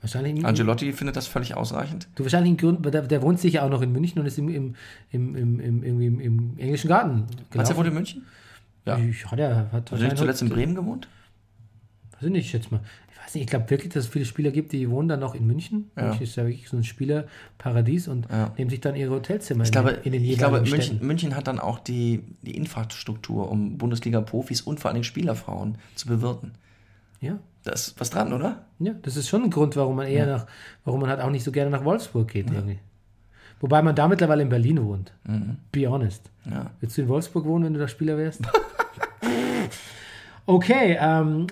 Wahrscheinlich Angelotti findet das völlig ausreichend. du wahrscheinlich im Grund, der, der wohnt sicher auch noch in München und ist im, im, im, im, im, irgendwie im, im englischen Garten. Meinst du, er gelaufen. wohnt in München? Ja. Ich, hat er, hat er nicht zuletzt in Bremen gewohnt? Weiß ich nicht, jetzt mal. Ich weiß nicht, ich glaube wirklich, dass es viele Spieler gibt, die wohnen dann noch in München. Ja. München ist ja wirklich so ein Spielerparadies und Ja. nehmen sich dann ihre Hotelzimmer Ich glaube, in, den- in den ich glaube München, Städten. München hat dann auch die, die Infrastruktur, um Bundesliga-Profis und vor allen Dingen Spielerfrauen zu bewirten. Ja. Da ist was dran, oder? ja, das ist schon ein Grund, warum man eher nach, warum man halt auch nicht so gerne nach Wolfsburg geht irgendwie. Wobei man da mittlerweile in Berlin wohnt. Be honest. Ja. Willst du in Wolfsburg wohnen, wenn du da Spieler wärst? okay, ähm,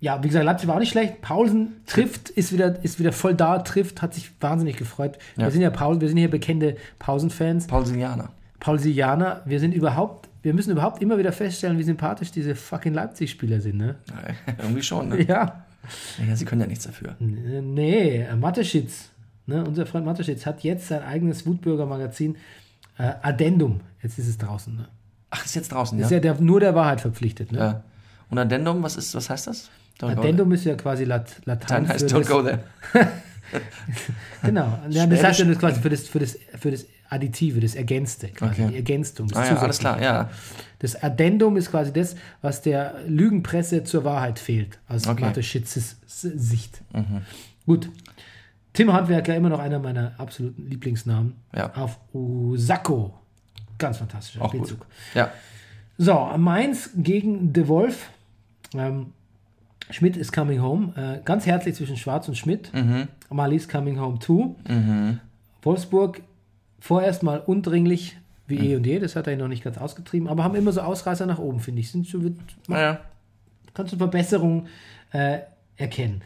ja, wie gesagt, Leipzig war auch nicht schlecht. Paulsen trifft, ist wieder, ist wieder voll da, trifft, hat sich wahnsinnig gefreut. Ja. Wir sind ja Paul, wir sind hier bekannte Pausen-Fans. Paul Silianer. Paulsianer, wir sind überhaupt, wir müssen überhaupt immer wieder feststellen, wie sympathisch diese fucking Leipzig-Spieler sind, ne? Ja, Irgendwie schon, ne? Ja. Ja, sie können ja nichts dafür. Nee, Mateschitz, ne, unser Freund Mateschitz hat jetzt sein eigenes Wutbürger-Magazin äh, Addendum. Jetzt ist es draußen, ne? Ach, ist jetzt draußen, Ist ja? ja der, nur der Wahrheit verpflichtet. Ne? ja. Und Addendum, was ist, was heißt das? Don't Addendum ist ja quasi Lat. Latein. Dann heißt Don't das- go there. Genau. Ja, das heißt ja das quasi für das, für das, für das Additive, das Ergänzte, quasi Okay. die Ergänzung. Das Ah ja, alles klar, ja. Das Addendum ist quasi das, was der Lügenpresse zur Wahrheit fehlt, aus Okay. Mateschitz Sicht. Gut. Tim Handwerker, immer noch einer meiner absoluten Lieblingsnamen. Ja. Auf Osako. Ganz fantastischer Auch gut. Spielzug. Ja, So, Mainz gegen De Wolf. Ähm, Schmidt is coming home. Äh, ganz herzlich zwischen Schwarz und Schmidt. Mhm. Mali is coming home too. Wolfsburg vorerst mal undringlich wie Mhm. eh und je. Das hat er noch nicht ganz ausgetrieben. Aber haben immer so Ausreißer nach oben, finde ich. Sind schon, naja. kannst du Verbesserungen äh, erkennen.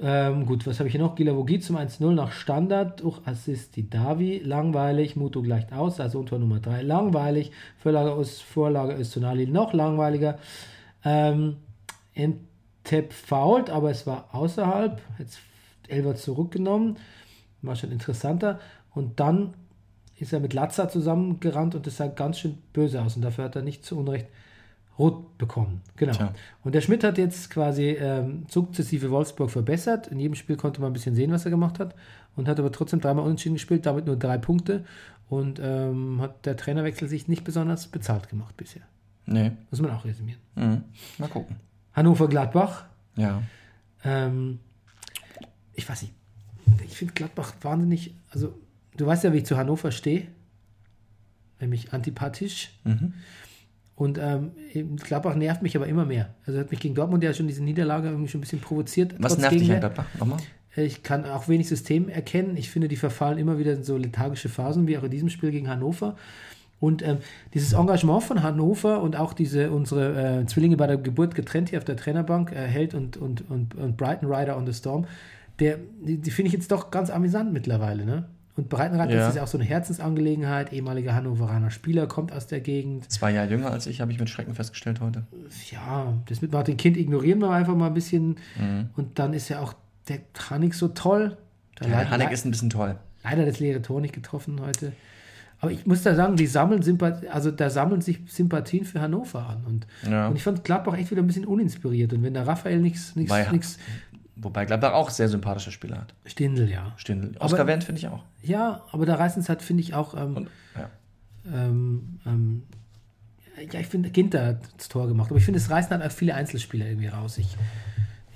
Ähm, gut, was habe ich hier noch? Gilavogi zum 1-0 nach Standard. Durch Assist die Davi. Langweilig. Muto gleicht aus. Also Untor Nummer 3. Langweilig. Vorlage aus Vorlage Östonali noch langweiliger. Ähm, Entep fault, aber es war außerhalb. Jetzt Elber zurückgenommen. War schon interessanter. Und dann ist er mit Latza zusammengerannt und das sah ganz schön böse aus. Und dafür hat er nicht zu Unrecht rot bekommen. Genau. Tja. Und der Schmidt hat jetzt quasi ähm, sukzessive Wolfsburg verbessert. In jedem Spiel konnte man ein bisschen sehen, was er gemacht hat. Und hat aber trotzdem dreimal unentschieden gespielt, damit nur drei Punkte. Und ähm, hat der Trainerwechsel sich nicht besonders bezahlt gemacht bisher. Nee. Muss man auch resümieren. Mhm. Mal gucken. Hannover-Gladbach. Ja. Ähm, ich weiß nicht. Ich finde Gladbach wahnsinnig. Also, du weißt ja, wie ich zu Hannover stehe. Nämlich antipathisch. Mhm. Und ähm, Gladbach nervt mich aber immer mehr. Also hat mich gegen Dortmund ja schon diese Niederlage irgendwie schon ein bisschen provoziert. Was nervt dich an. Gladbach? Nochmal? Ich kann auch wenig System erkennen. Ich finde, die verfallen immer wieder in so lethargische Phasen, wie auch in diesem Spiel gegen Hannover. Und ähm, dieses Engagement von Hannover und auch diese unsere äh, Zwillinge bei der Geburt getrennt hier auf der Trainerbank, äh, Held und, und, und, und Brighton Rider on the Storm, der, die, die finde ich jetzt doch ganz amüsant mittlerweile. Ne? Und Breitenreiter Ja. ist ja auch so eine Herzensangelegenheit, ehemaliger Hannoveraner Spieler, kommt aus der Gegend. Zwei Jahre jünger als ich, habe ich mit Schrecken festgestellt heute. Ja, das mit Martin Kind ignorieren wir einfach mal ein bisschen. Mhm. Und dann ist ja auch der Hanik so toll. Der Ja, Hanek ist ein bisschen toll. leider das leere Tor nicht getroffen heute. Aber ich muss da sagen, die sammeln Sympath also da sammeln sich Sympathien für Hannover an. Und, Ja. und ich fand Gladbach echt wieder ein bisschen uninspiriert. Und wenn der Raphael nichts, nichts, Wobei Gladbach auch sehr sympathische Spieler hat. Stindl, ja. Stindl. Oscar Wendt finde ich auch. Ja, aber da reißen es halt, finde ich, auch, ähm, Und, ja. ähm, ähm, ja, ich finde, Ginter hat das Tor gemacht, aber ich finde, es reißen halt auch viele Einzelspieler irgendwie raus. Ich,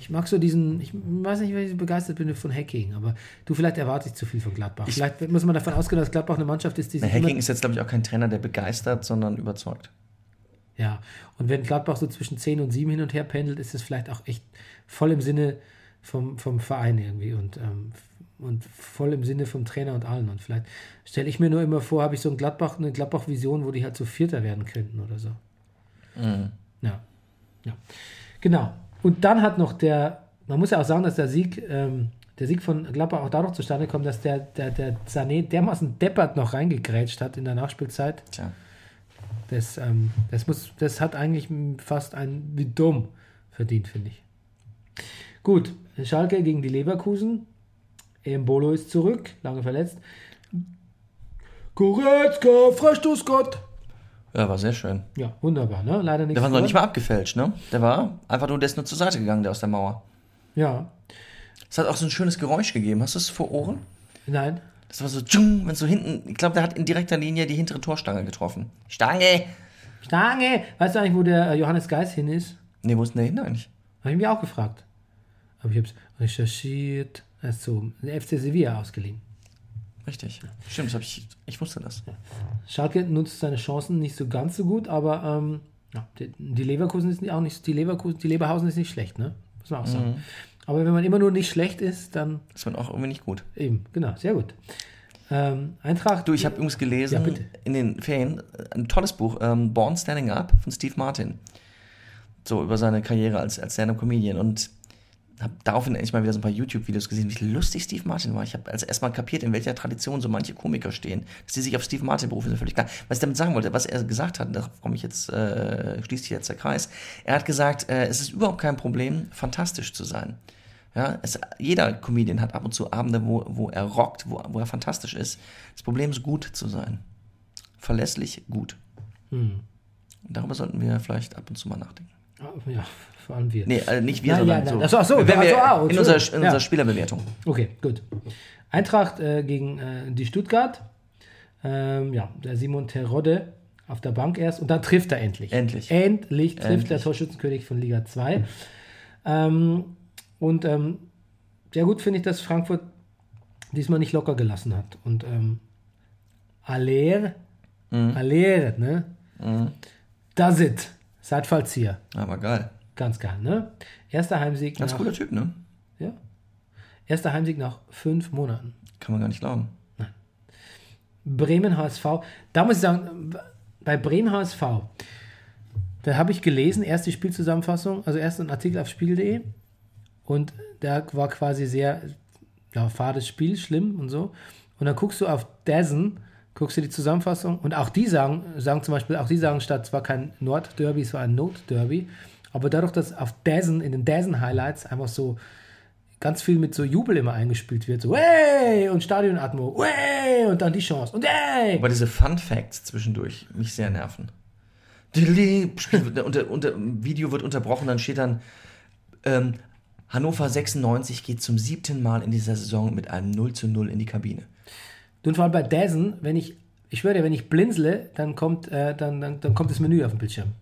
ich mag so diesen, ich weiß nicht, wenn ich begeistert bin von Hacking, aber du, vielleicht erwarte ich zu viel von Gladbach. vielleicht muss man davon ausgehen, dass Gladbach eine Mannschaft ist, die Der sich Hacking ist jetzt, glaube ich, auch kein Trainer, der begeistert, sondern überzeugt. Ja, und wenn Gladbach so zwischen 10 und 7 hin und her pendelt, ist es vielleicht auch echt voll im Sinne vom, vom Verein irgendwie und, ähm, und voll im Sinne vom Trainer und allen. Und vielleicht stelle ich mir nur immer vor, habe ich so ein Gladbach, eine Gladbach-Vision, wo die halt so Vierter werden könnten oder so. Ja. ja. Genau. Und dann hat noch der, man muss ja auch sagen, dass der Sieg, ähm, der Sieg von Gladbach auch dadurch zustande kommt, dass der, der, der Sané dermaßen deppert noch reingegrätscht hat in der Nachspielzeit. Tja. Das, ähm, das, muss, das hat eigentlich fast ein wie dumm verdient, finde ich. Gut, Schalke gegen die Leverkusen. Embolo ist zurück, lange verletzt. Goretzka, Freistoßgott. Ja, war sehr schön. Ja, wunderbar, ne? Leider nichts. Der war noch nicht mal abgefälscht, ne? Der war einfach nur, der ist nur zur Seite gegangen, der aus der Mauer. Ja, Es hat auch so ein schönes Geräusch gegeben. Hast du es vor Ohren? nein. Das war so, tschung, wenn so hinten, ich glaube, der hat in direkter Linie die hintere Torstange getroffen. Stange! Stange! Weißt du eigentlich, wo der äh, Johannes Geis hin ist? Nee, wo ist denn der hin eigentlich? Habe ich mich auch gefragt. Aber ich habe es recherchiert. Er ist so, der FC Sevilla ausgeliehen. Richtig. Stimmt, ich, ich wusste das. Schalke nutzt seine Chancen nicht so ganz so gut, aber ähm, ja, die, die Leverkusen ist auch nicht, die Leverkusen, die Leberhausen ist nicht schlecht, ne? Muss man auch sagen. Mhm. Aber wenn man immer nur nicht schlecht ist, dann Das wird auch irgendwie nicht gut. eben, genau, sehr gut. Ähm, Eintracht. Du, ich habe übrigens gelesen Ja, in den Ferien ein tolles Buch, ähm, Born Standing Up von Steve Martin. So über seine Karriere als, als Stand-Up-Comedian. Und habe daraufhin endlich mal wieder so ein paar YouTube-Videos gesehen, wie lustig Steve Martin war. Ich habe als erstmal kapiert, in welcher Tradition so manche Komiker stehen. Dass sie sich auf Steve Martin berufen, ist völlig klar. Was ich damit sagen wollte, was er gesagt hat, darauf komme ich jetzt, äh, schließt sich jetzt der Kreis. Er hat gesagt, äh, es ist überhaupt kein Problem, fantastisch zu sein. Ja, es, jeder Comedian hat ab und zu Abende, wo, wo er rockt, wo, wo er fantastisch ist. Das Problem ist, gut zu sein. Verlässlich gut. Und darüber sollten wir vielleicht ab und zu mal nachdenken. Ah, Ja, vor allem wir. Nee, äh, nicht wir, Nein, sondern ja, so. nein. Ach so, ach so, wenn wir ach so, ah, in unserer, in Entschuldigung. unserer Ja. Spielerbewertung. Okay, gut. Eintracht äh, gegen äh, die Stuttgart. Ähm, ja, der Simon Terodde auf der Bank erst und dann trifft er endlich. Endlich. Endlich trifft Endlich. der Torschützenkönig von Liga 2. Ähm, und ähm, sehr gut finde ich, dass Frankfurt diesmal nicht locker gelassen hat. Und ähm, Aller, Mhm. Aller, ne? Das it. Seid Fallzieher. Aber geil. Ganz geil, ne? Erster Heimsieg Ganz nach, cooler Typ, ne? ja. Erster Heimsieg nach fünf Monaten. Kann man gar nicht glauben. Bremen HSV. Da muss ich sagen, bei Bremen HSV, da habe ich gelesen, erst die Spielzusammenfassung, also erst ein Artikel auf spiegel.de und da war quasi sehr, ja, fades Spiel, schlimm und so. Und dann guckst du auf Dazen, guckst du die Zusammenfassung und auch die sagen, sagen zum Beispiel, auch die sagen statt, es war kein Nordderby, es war ein Notderby. Aber dadurch, dass auf Dazen, in den Dazen-Highlights einfach so ganz viel mit so Jubel immer eingespielt wird, so hey und Stadionatmo, hey und dann die Chance und hey. Aber diese Fun Facts zwischendurch mich sehr nerven. Wird, unter, unter, Video wird unterbrochen, dann steht dann ähm, Hannover 96 geht zum siebten Mal in dieser Saison mit einem 0 zu 0 in die Kabine. Und vor allem bei Dazen, wenn ich, ich dir, wenn ich blinzle, dann kommt, äh, dann, dann, dann kommt das Menü auf dem Bildschirm.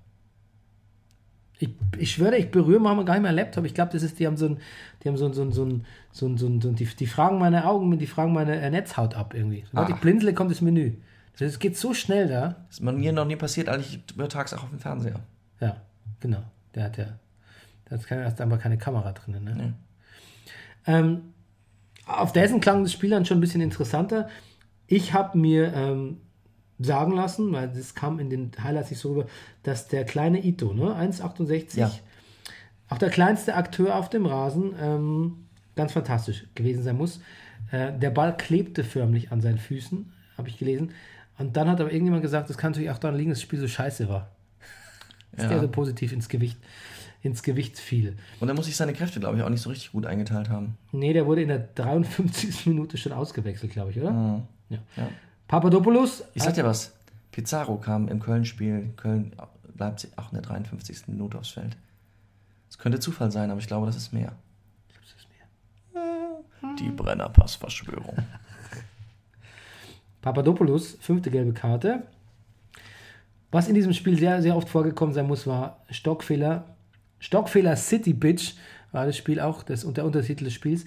Ich, ich schwöre, ich berühre manchmal gar nicht meinen Laptop. Ich glaube, das ist, die haben so ein, die haben so ein, so ein, so ein, so ein, so ein, so ein die, die fragen meine Augen, die fragen meine äh, Netzhaut ab irgendwie. Sobald ich blinzle, kommt das Menü. Das geht so schnell da. Das ist mir noch nie passiert, eigentlich es auch auf dem Fernseher. Ja, genau. Der hat ja, da ist keine, aber keine Kamera drin. Ne? Nee. Ähm, auf dessen klang das Spiel dann schon ein bisschen interessanter. Ich habe mir ähm, sagen lassen, weil das kam in den Highlights nicht so rüber, dass der kleine Ito, ne, 1,68, Ja. auch der kleinste Akteur auf dem Rasen, ähm, ganz fantastisch gewesen sein muss. Äh, der Ball klebte förmlich an seinen Füßen, habe ich gelesen. Und dann hat aber irgendjemand gesagt, das kann natürlich auch daran liegen, dass das Spiel so scheiße war. Dass Ja. der so positiv ins Gewicht, ins Gewicht fiel. Und da muss ich seine Kräfte, glaube ich, auch nicht so richtig gut eingeteilt haben. Nee, der wurde in der 53. Minute schon ausgewechselt, glaube ich, oder? Ja. Ja. Papadopoulos. Ich sag dir was, Pizarro kam im Köln-Spiel, Köln-Leipzig, auch in der 53. Minute aufs Feld. Es könnte Zufall sein, aber ich glaube, das ist mehr. Die Brennerpass-Verschwörung. Papadopoulos, fünfte gelbe Karte. Was in diesem Spiel sehr, sehr oft vorgekommen sein muss, war Stockfehler. Stockfehler City Bitch war das Spiel auch, das, der Untertitel des Spiels.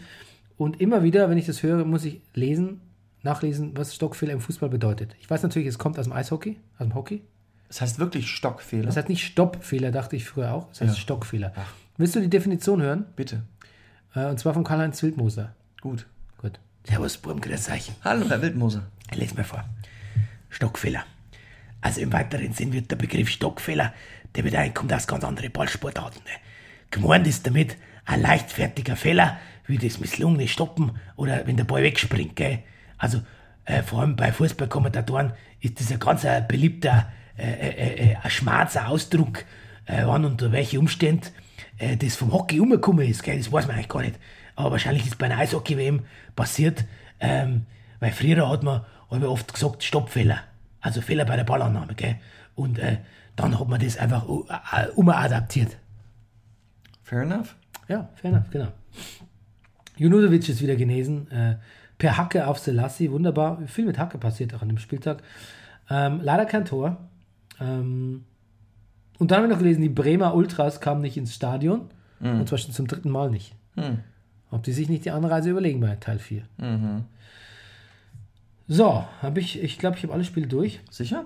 Und immer wieder, wenn ich das höre, muss ich lesen, nachlesen, was Stockfehler im Fußball bedeutet. Ich weiß natürlich, es kommt aus dem Eishockey, aus dem Hockey. Das heißt wirklich Stockfehler. Das heißt nicht Stoppfehler, dachte ich früher auch. Das heißt Ja. Stockfehler. Willst du die Definition hören? Bitte. Äh, und zwar von Karl-Heinz Wildmoser. Gut. Gut. Servus, Burm, grüß euch. Hallo, Herr Wildmoser. Lies mir vor. Stockfehler. Also im weiteren Sinn wird der Begriff Stockfehler, der wird eigentlich kommt aus ganz andere Ballsportarten. Ne? Gemeint ist damit ein leichtfertiger Fehler, wie das misslungene Stoppen oder wenn der Ball wegspringt. Gell? Also äh, vor allem bei Fußballkommentatoren ist das ein ganz äh, beliebter, äh, äh, äh, ein schmarzer Ausdruck, äh, wann unter welchen Umständen äh, das vom Hockey umgekommen ist. Gell? Das weiß man eigentlich gar nicht. Aber wahrscheinlich ist bei einer Eishockey-WM passiert, ähm, weil früher hat man aber oft gesagt Stoppfehler. Also Fehler bei der Ballannahme. Gell? Und äh, dann hat man das einfach umadaptiert. Fair enough. Ja, fair enough, genau. Junusovic ist wieder genesen. Äh, per Hacke auf Selassie, wunderbar. Viel mit Hacke passiert auch an dem Spieltag. Ähm, leider kein Tor. Ähm, und dann haben wir noch gelesen, die Bremer Ultras kamen nicht ins Stadion. Und zwar schon zum dritten Mal nicht. Ob die sich nicht die Anreise überlegen bei Teil 4. So, habe ich, ich glaube, ich habe alle Spiele durch. Sicher?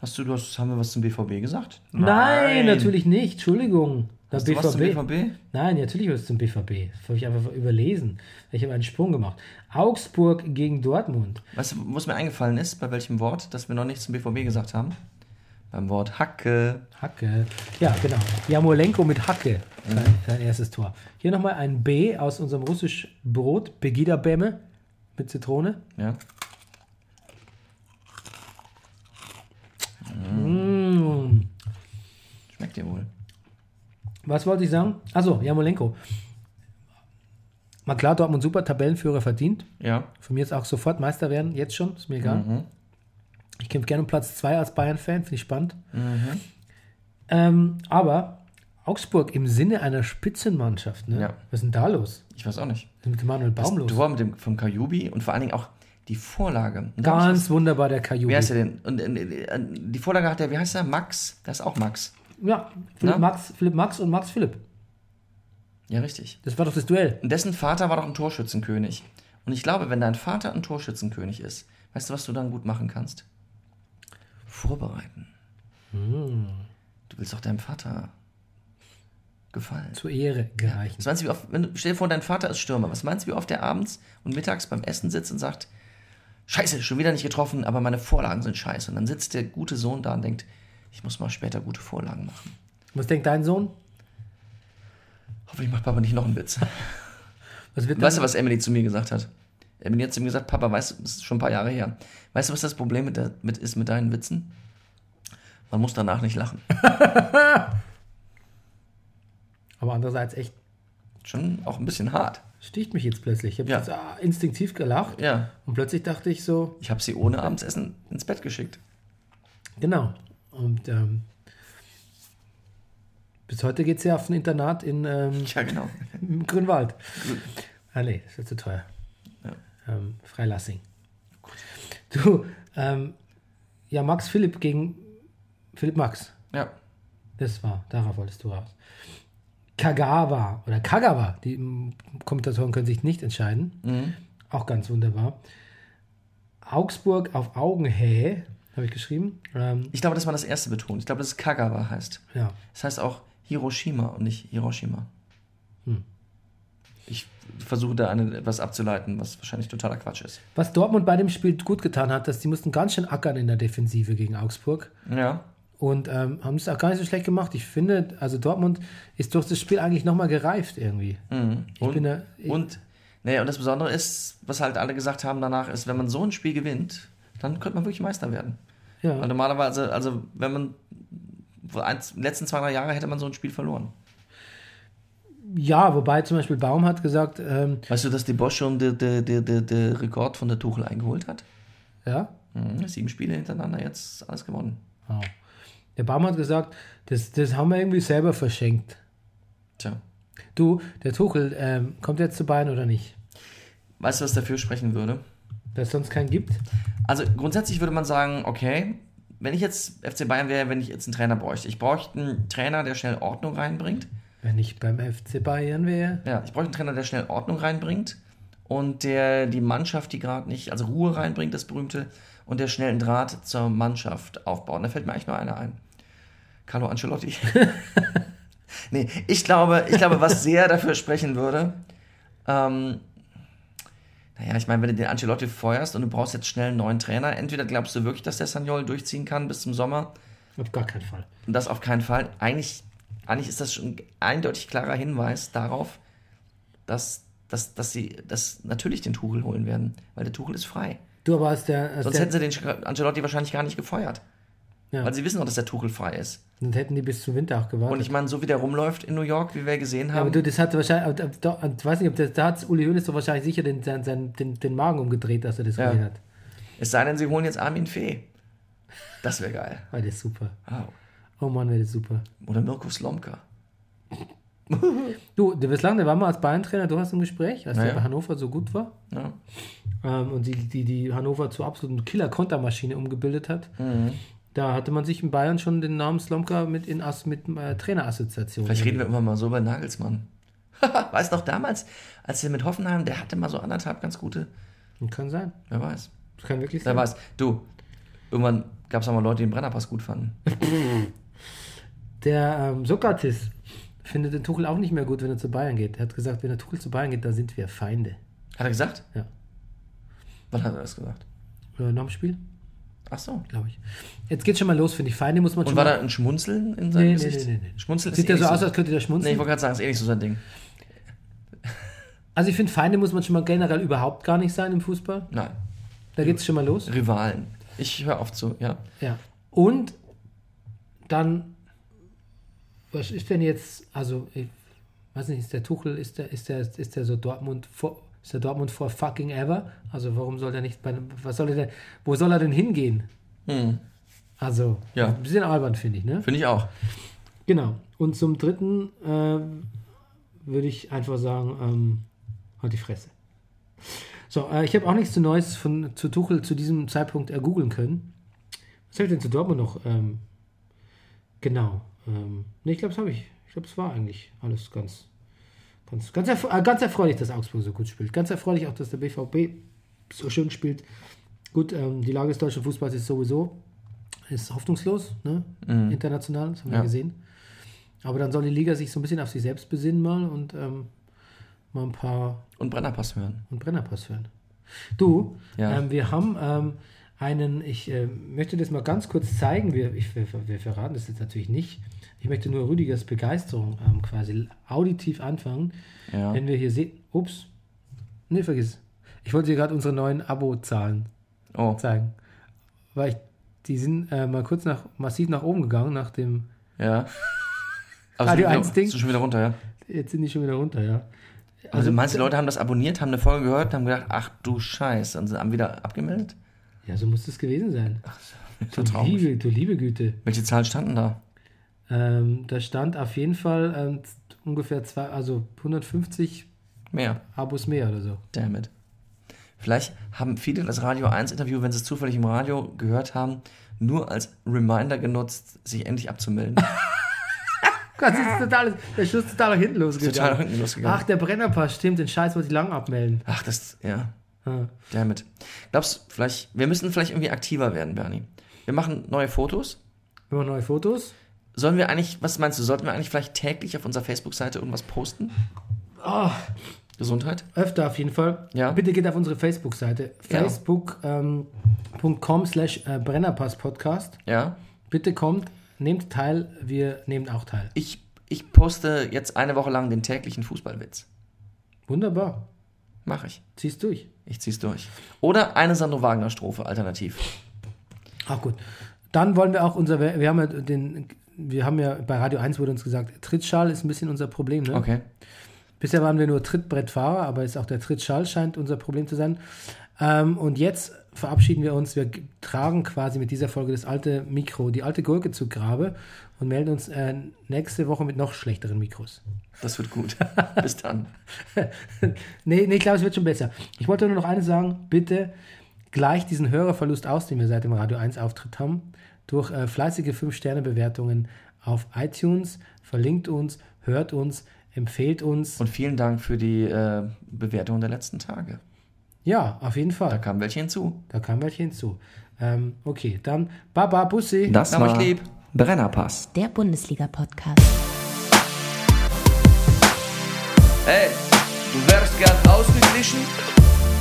Hast du, du hast, haben wir was zum BVB gesagt? Nein, natürlich nicht. Entschuldigung. Hast du was zum BVB? Nein, natürlich was zum BVB. Das habe ich einfach überlesen. Ich habe einen Sprung gemacht. Augsburg gegen Dortmund. Weißt du, was mir eingefallen ist, bei welchem Wort, dass wir noch nichts zum BVB gesagt haben? Beim Wort Hacke. Hacke. Ja, genau. Jamolenko mit Hacke. Sein, sein erstes Tor. Hier nochmal ein B aus unserem russisch Brot. Begida Bämme mit Zitrone. Ja. Mm. Schmeckt dir wohl. Was wollte ich sagen? Also Jamolenko. Mal klar, Dortmund super, Tabellenführer verdient. Ja. Von mir jetzt auch sofort Meister werden, jetzt schon, ist mir egal. Ich kämpfe gerne um Platz 2 als Bayern-Fan, finde ich spannend. Ähm, aber Augsburg im Sinne einer Spitzenmannschaft, ne? Ja. Was ist denn da los? Ich weiß auch nicht. Ist mit dem Manuel Baum Das los? Tor mit dem vom Kajubi und vor allen Dingen auch die Vorlage. Und Ganz wunderbar, der Kajubi. Wie heißt der denn? Und äh, äh, die Vorlage hat der, wie heißt der? Max. Das ist auch Max. Ja, Philipp Na? Max, Philipp Max und Max Philipp. Ja, richtig. Das war doch das Duell. Und dessen Vater war doch ein Torschützenkönig. Und ich glaube, wenn dein Vater ein Torschützenkönig ist, weißt du, was du dann gut machen kannst? Vorbereiten. Hm. Du willst doch deinem Vater gefallen. Zur Ehre gereichen. Was meinst du, wie oft, wenn du, stell dir vor, dein Vater ist Stürmer. Was meinst du, wie oft der abends und mittags beim Essen sitzt und sagt, Scheiße, schon wieder nicht getroffen, aber meine Vorlagen sind scheiße. Und dann sitzt der gute Sohn da und denkt, ich muss mal später gute Vorlagen machen. Was denkt dein Sohn? Hoffentlich macht Papa nicht noch einen Witz. Was wird Weißt du, was Emily zu mir gesagt hat? Emily hat zu mir gesagt, Papa, weißt du, das ist schon ein paar Jahre her. Weißt du, was das Problem mit, der, mit ist mit deinen Witzen? Man muss danach nicht lachen. Aber andererseits echt Schon auch ein bisschen hart. sticht mich jetzt plötzlich. Ich habe Ja. jetzt ah, instinktiv gelacht Ja. und plötzlich dachte ich so, Ich habe sie ohne Abendsessen ins Bett geschickt. genau. Und ähm, bis heute geht sie auf ein Internat in ähm, Ja, genau. im Grünwald. Ah nee, das wird zu teuer. Ja. Ähm, Freilassing. Du, ähm, ja, Max Philipp gegen Philipp Max. Ja. Das war, darauf wolltest du raus. Kagawa oder Kagawa, die mm, Kommentatoren können sich nicht entscheiden. Mhm. Auch ganz wunderbar. Augsburg auf Augenhöhe, habe ich geschrieben. Ähm, Ich glaube, dass man das erste betont. Ich glaube, dass es Kagawa heißt. ja. Das heißt auch Hiroshima und nicht Hiroshima. Hm. Ich versuche da eine, etwas abzuleiten, was wahrscheinlich totaler Quatsch ist. Was Dortmund bei dem Spiel gut getan hat, dass die mussten ganz schön ackern in der Defensive gegen Augsburg. Ja. Und ähm, haben es auch gar nicht so schlecht gemacht. Ich finde, also Dortmund ist durch das Spiel eigentlich nochmal gereift irgendwie. Mhm. Ich Und, bin da, ich, und, naja, und das Besondere ist, was halt alle gesagt haben danach, ist, wenn man so ein Spiel gewinnt, dann könnte man wirklich Meister werden. Weil ja. normalerweise, also wenn man vor eins, letzten zwei, drei Jahre hätte man so ein Spiel verloren. ja, wobei zum Beispiel Baum hat gesagt, ähm, Weißt du, dass die Bosch schon den der, der, der, der Rekord von der Tuchel eingeholt hat? ja, Mhm. Sieben Spiele hintereinander, jetzt alles gewonnen. wow. der Baum hat gesagt, das, das haben wir irgendwie selber verschenkt. Tja. Du, der Tuchel, ähm, kommt jetzt zu Bayern oder nicht? Weißt du, was dafür sprechen würde? Dass es sonst keinen gibt? Also grundsätzlich würde man sagen, okay, wenn ich jetzt FC Bayern wäre, wenn ich jetzt einen Trainer bräuchte. Ich bräuchte einen Trainer, der schnell Ordnung reinbringt. Wenn ich beim FC Bayern wäre. Ja, ich bräuchte einen Trainer, der schnell Ordnung reinbringt und der die Mannschaft, die gerade nicht, also Ruhe reinbringt, das berühmte, und der schnell einen Draht zur Mannschaft aufbaut. Und da fällt mir eigentlich nur einer ein. Carlo Ancelotti. nee, ich glaube, ich glaube, was sehr dafür sprechen würde, ähm, naja, ich meine, wenn du den Ancelotti feuerst und du brauchst jetzt schnell einen neuen Trainer, entweder glaubst du wirklich, dass der Sagnol durchziehen kann bis zum Sommer Auf gar keinen Fall. und das auf keinen Fall. Eigentlich, eigentlich ist das schon ein eindeutig klarer Hinweis darauf, dass, dass, dass sie das natürlich den Tuchel holen werden, weil der Tuchel ist frei. Du aber als der. Als Sonst der hätten sie den Ancelotti wahrscheinlich gar nicht gefeuert. Ja, Weil sie wissen auch, dass der Tuchel frei ist. sonst hätten die bis zum Winter auch gewartet. Und ich meine, so wie der rumläuft in New York, wie wir gesehen Ja, aber haben. du, das hat wahrscheinlich, ich weiß nicht, ob das, da hat Uli Hoeneß doch wahrscheinlich sicher den, den, den, den, Magen umgedreht, dass er das Ja. gesehen hat. es sei denn, sie holen jetzt Armin Fee. Das wäre geil. Weil das ist super. Wow. Oh Mann, wäre das super. Oder Mirko Slomka. Du, der bislang, der war mal als Bayern-Trainer, du hast im Gespräch, als Ja, der bei Hannover so gut war Ja. ähm, und die, die, die Hannover zur absoluten Killer-Kontermaschine umgebildet hat. Mhm. Da hatte man sich in Bayern schon den Namen Slomka mit, in As, mit äh, Trainerassoziation. Vielleicht reden wir immer mal so über Nagelsmann. weißt du noch damals, als er mit Hoffenheim, der hatte mal so anderthalb ganz gute. Kann sein. Wer weiß. Das kann wirklich Wer sein. weiß. Du, irgendwann gab es auch mal Leute, die den Brennerpass gut fanden. Der ähm, Sokrates findet den Tuchel auch nicht mehr gut, wenn er zu Bayern geht. Er hat gesagt, wenn der Tuchel zu Bayern geht, dann sind wir Feinde. Hat er gesagt? Ja. Wann hat er das gesagt? Äh, nach dem Spiel, Ach so. glaube ich. Jetzt geht schon mal los, finde ich. Feinde muss man Und schon war mal... da ein Schmunzeln in seinem Nee, Gesicht? nee, nee, nee. Schmunzeln Sieht ja eh so aus, als könnte der schmunzeln. Nee, ich wollte gerade sagen, ist eh nicht so sein Ding. also ich finde, Feinde muss man schon mal generell überhaupt gar nicht sein im Fußball. Nein. Da geht es schon mal los. Rivalen. Ich höre oft zu, ja. Ja. Und dann, was ist denn jetzt, also ich weiß nicht, ist der Tuchel, ist der, ist der, ist der so Dortmund vor, ist der Dortmund for fucking ever? Also warum soll der nicht bei, was soll er denn, wo soll er denn hingehen? Hm. Also, Ja. ein bisschen albern, finde ich, ne? Finde ich auch. Genau. Und zum dritten äh, würde ich einfach sagen, ähm, halt die Fresse. So, äh, ich habe auch nichts zu Neues von, zu Tuchel zu diesem Zeitpunkt ergoogeln können. Was habe ich denn zu Dortmund noch? Ähm, genau. Ähm, ne, ich glaube, das habe ich. Ich glaube, es war eigentlich alles ganz, ganz, ganz, erf äh, ganz erfreulich, dass Augsburg so gut spielt. Ganz erfreulich auch, dass der BVB so schön spielt. Gut, ähm, die Lage des deutschen Fußballs ist sowieso ist hoffnungslos, ne? international, das haben wir Ja. gesehen. Aber dann soll die Liga sich so ein bisschen auf sich selbst besinnen mal und ähm, mal ein paar Und Brennerpass hören. und Brennerpass hören. Du, Ja. ähm, wir haben ähm, einen, ich äh, möchte das mal ganz kurz zeigen, wir, ich, wir, wir verraten das jetzt natürlich nicht. Ich möchte nur Rüdigers Begeisterung ähm, quasi auditiv anfangen. Ja. Wenn wir hier sehen, ups, nee, vergiss. Ich wollte dir gerade unsere neuen Abo-Zahlen Oh, zeigen. Weil ich, die sind äh, mal kurz nach, massiv nach oben gegangen, nach dem, ja. Aber Radio sind 1 wieder, Ding. Sind schon wieder runter, ja. jetzt sind die schon wieder runter, ja. Also, meinst du, Leute haben das abonniert, haben eine Folge gehört und haben gedacht, ach du Scheiße, und haben wieder abgemeldet? Ja, so muss es gewesen sein. So Du liebe, du liebe Güte. Welche Zahlen standen da? Ähm, da stand auf jeden Fall ähm, ungefähr zwei, also 150 Mehr. Abos mehr oder so. Damn it. Vielleicht haben viele das Radio 1 Interview, wenn sie es zufällig im Radio gehört haben, nur als Reminder genutzt, sich endlich abzumelden. Gott, das ist total, der Schluss total nach hinten losgegangen. Total nach hinten losgegangen. Ach, der Brennerpass, stimmt, den Scheiß wollte ich lang abmelden. Ach, das, ja, Ah. damit. Glaubst du, vielleicht, wir müssen vielleicht irgendwie aktiver werden, Bernie. Wir machen neue Fotos. Wir machen neue Fotos. Sollen wir eigentlich, was meinst du, sollten wir eigentlich vielleicht täglich auf unserer Facebook-Seite irgendwas posten? Ah, Gesundheit? öfter auf jeden Fall. Ja. Bitte geht auf unsere Facebook-Seite. Ja. Facebook.com slash äh, Brennerpass-Podcast. Ja. Bitte kommt, nehmt teil, wir nehmen auch teil. Ich, ich poste jetzt eine Woche lang den täglichen Fußballwitz. Wunderbar. Mach ich. Zieh's durch. Ich zieh's durch. Oder eine Sandro Wagner-Strophe, alternativ. Ach gut. Dann wollen wir auch unser, wir haben ja den, wir haben ja bei Radio 1 wurde uns gesagt, Trittschall ist ein bisschen unser Problem. Ne? Okay. Bisher waren wir nur Trittbrettfahrer, aber ist auch der Trittschall scheint unser Problem zu sein. Ähm, und jetzt verabschieden wir uns. Wir tragen quasi mit dieser Folge das alte Mikro, die alte Gurke zu Grabe und melden uns äh, nächste Woche mit noch schlechteren Mikros. Das wird gut. Bis dann. nee, nee, ich glaube, es wird schon besser. Ich wollte nur noch eines sagen. Bitte gleicht diesen Hörerverlust aus, den wir seit dem Radio 1 Auftritt haben, durch äh, fleißige 5-Sterne-Bewertungen auf iTunes. Verlinkt uns, hört uns, empfehlt uns. Und vielen Dank für die äh, Bewertung der letzten Tage. ja, auf jeden Da Fall. kamen welche hinzu. Da kam welche hinzu. Ähm, okay, dann Baba, Bussi. Das war lieb. Brennerpass. Der Bundesliga-Podcast. Hey, du wärst gern ausgeglichen?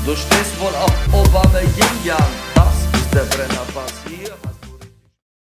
Du stehst wohl auf Obama Yin Yang. Das ist der Brennerpass. Hier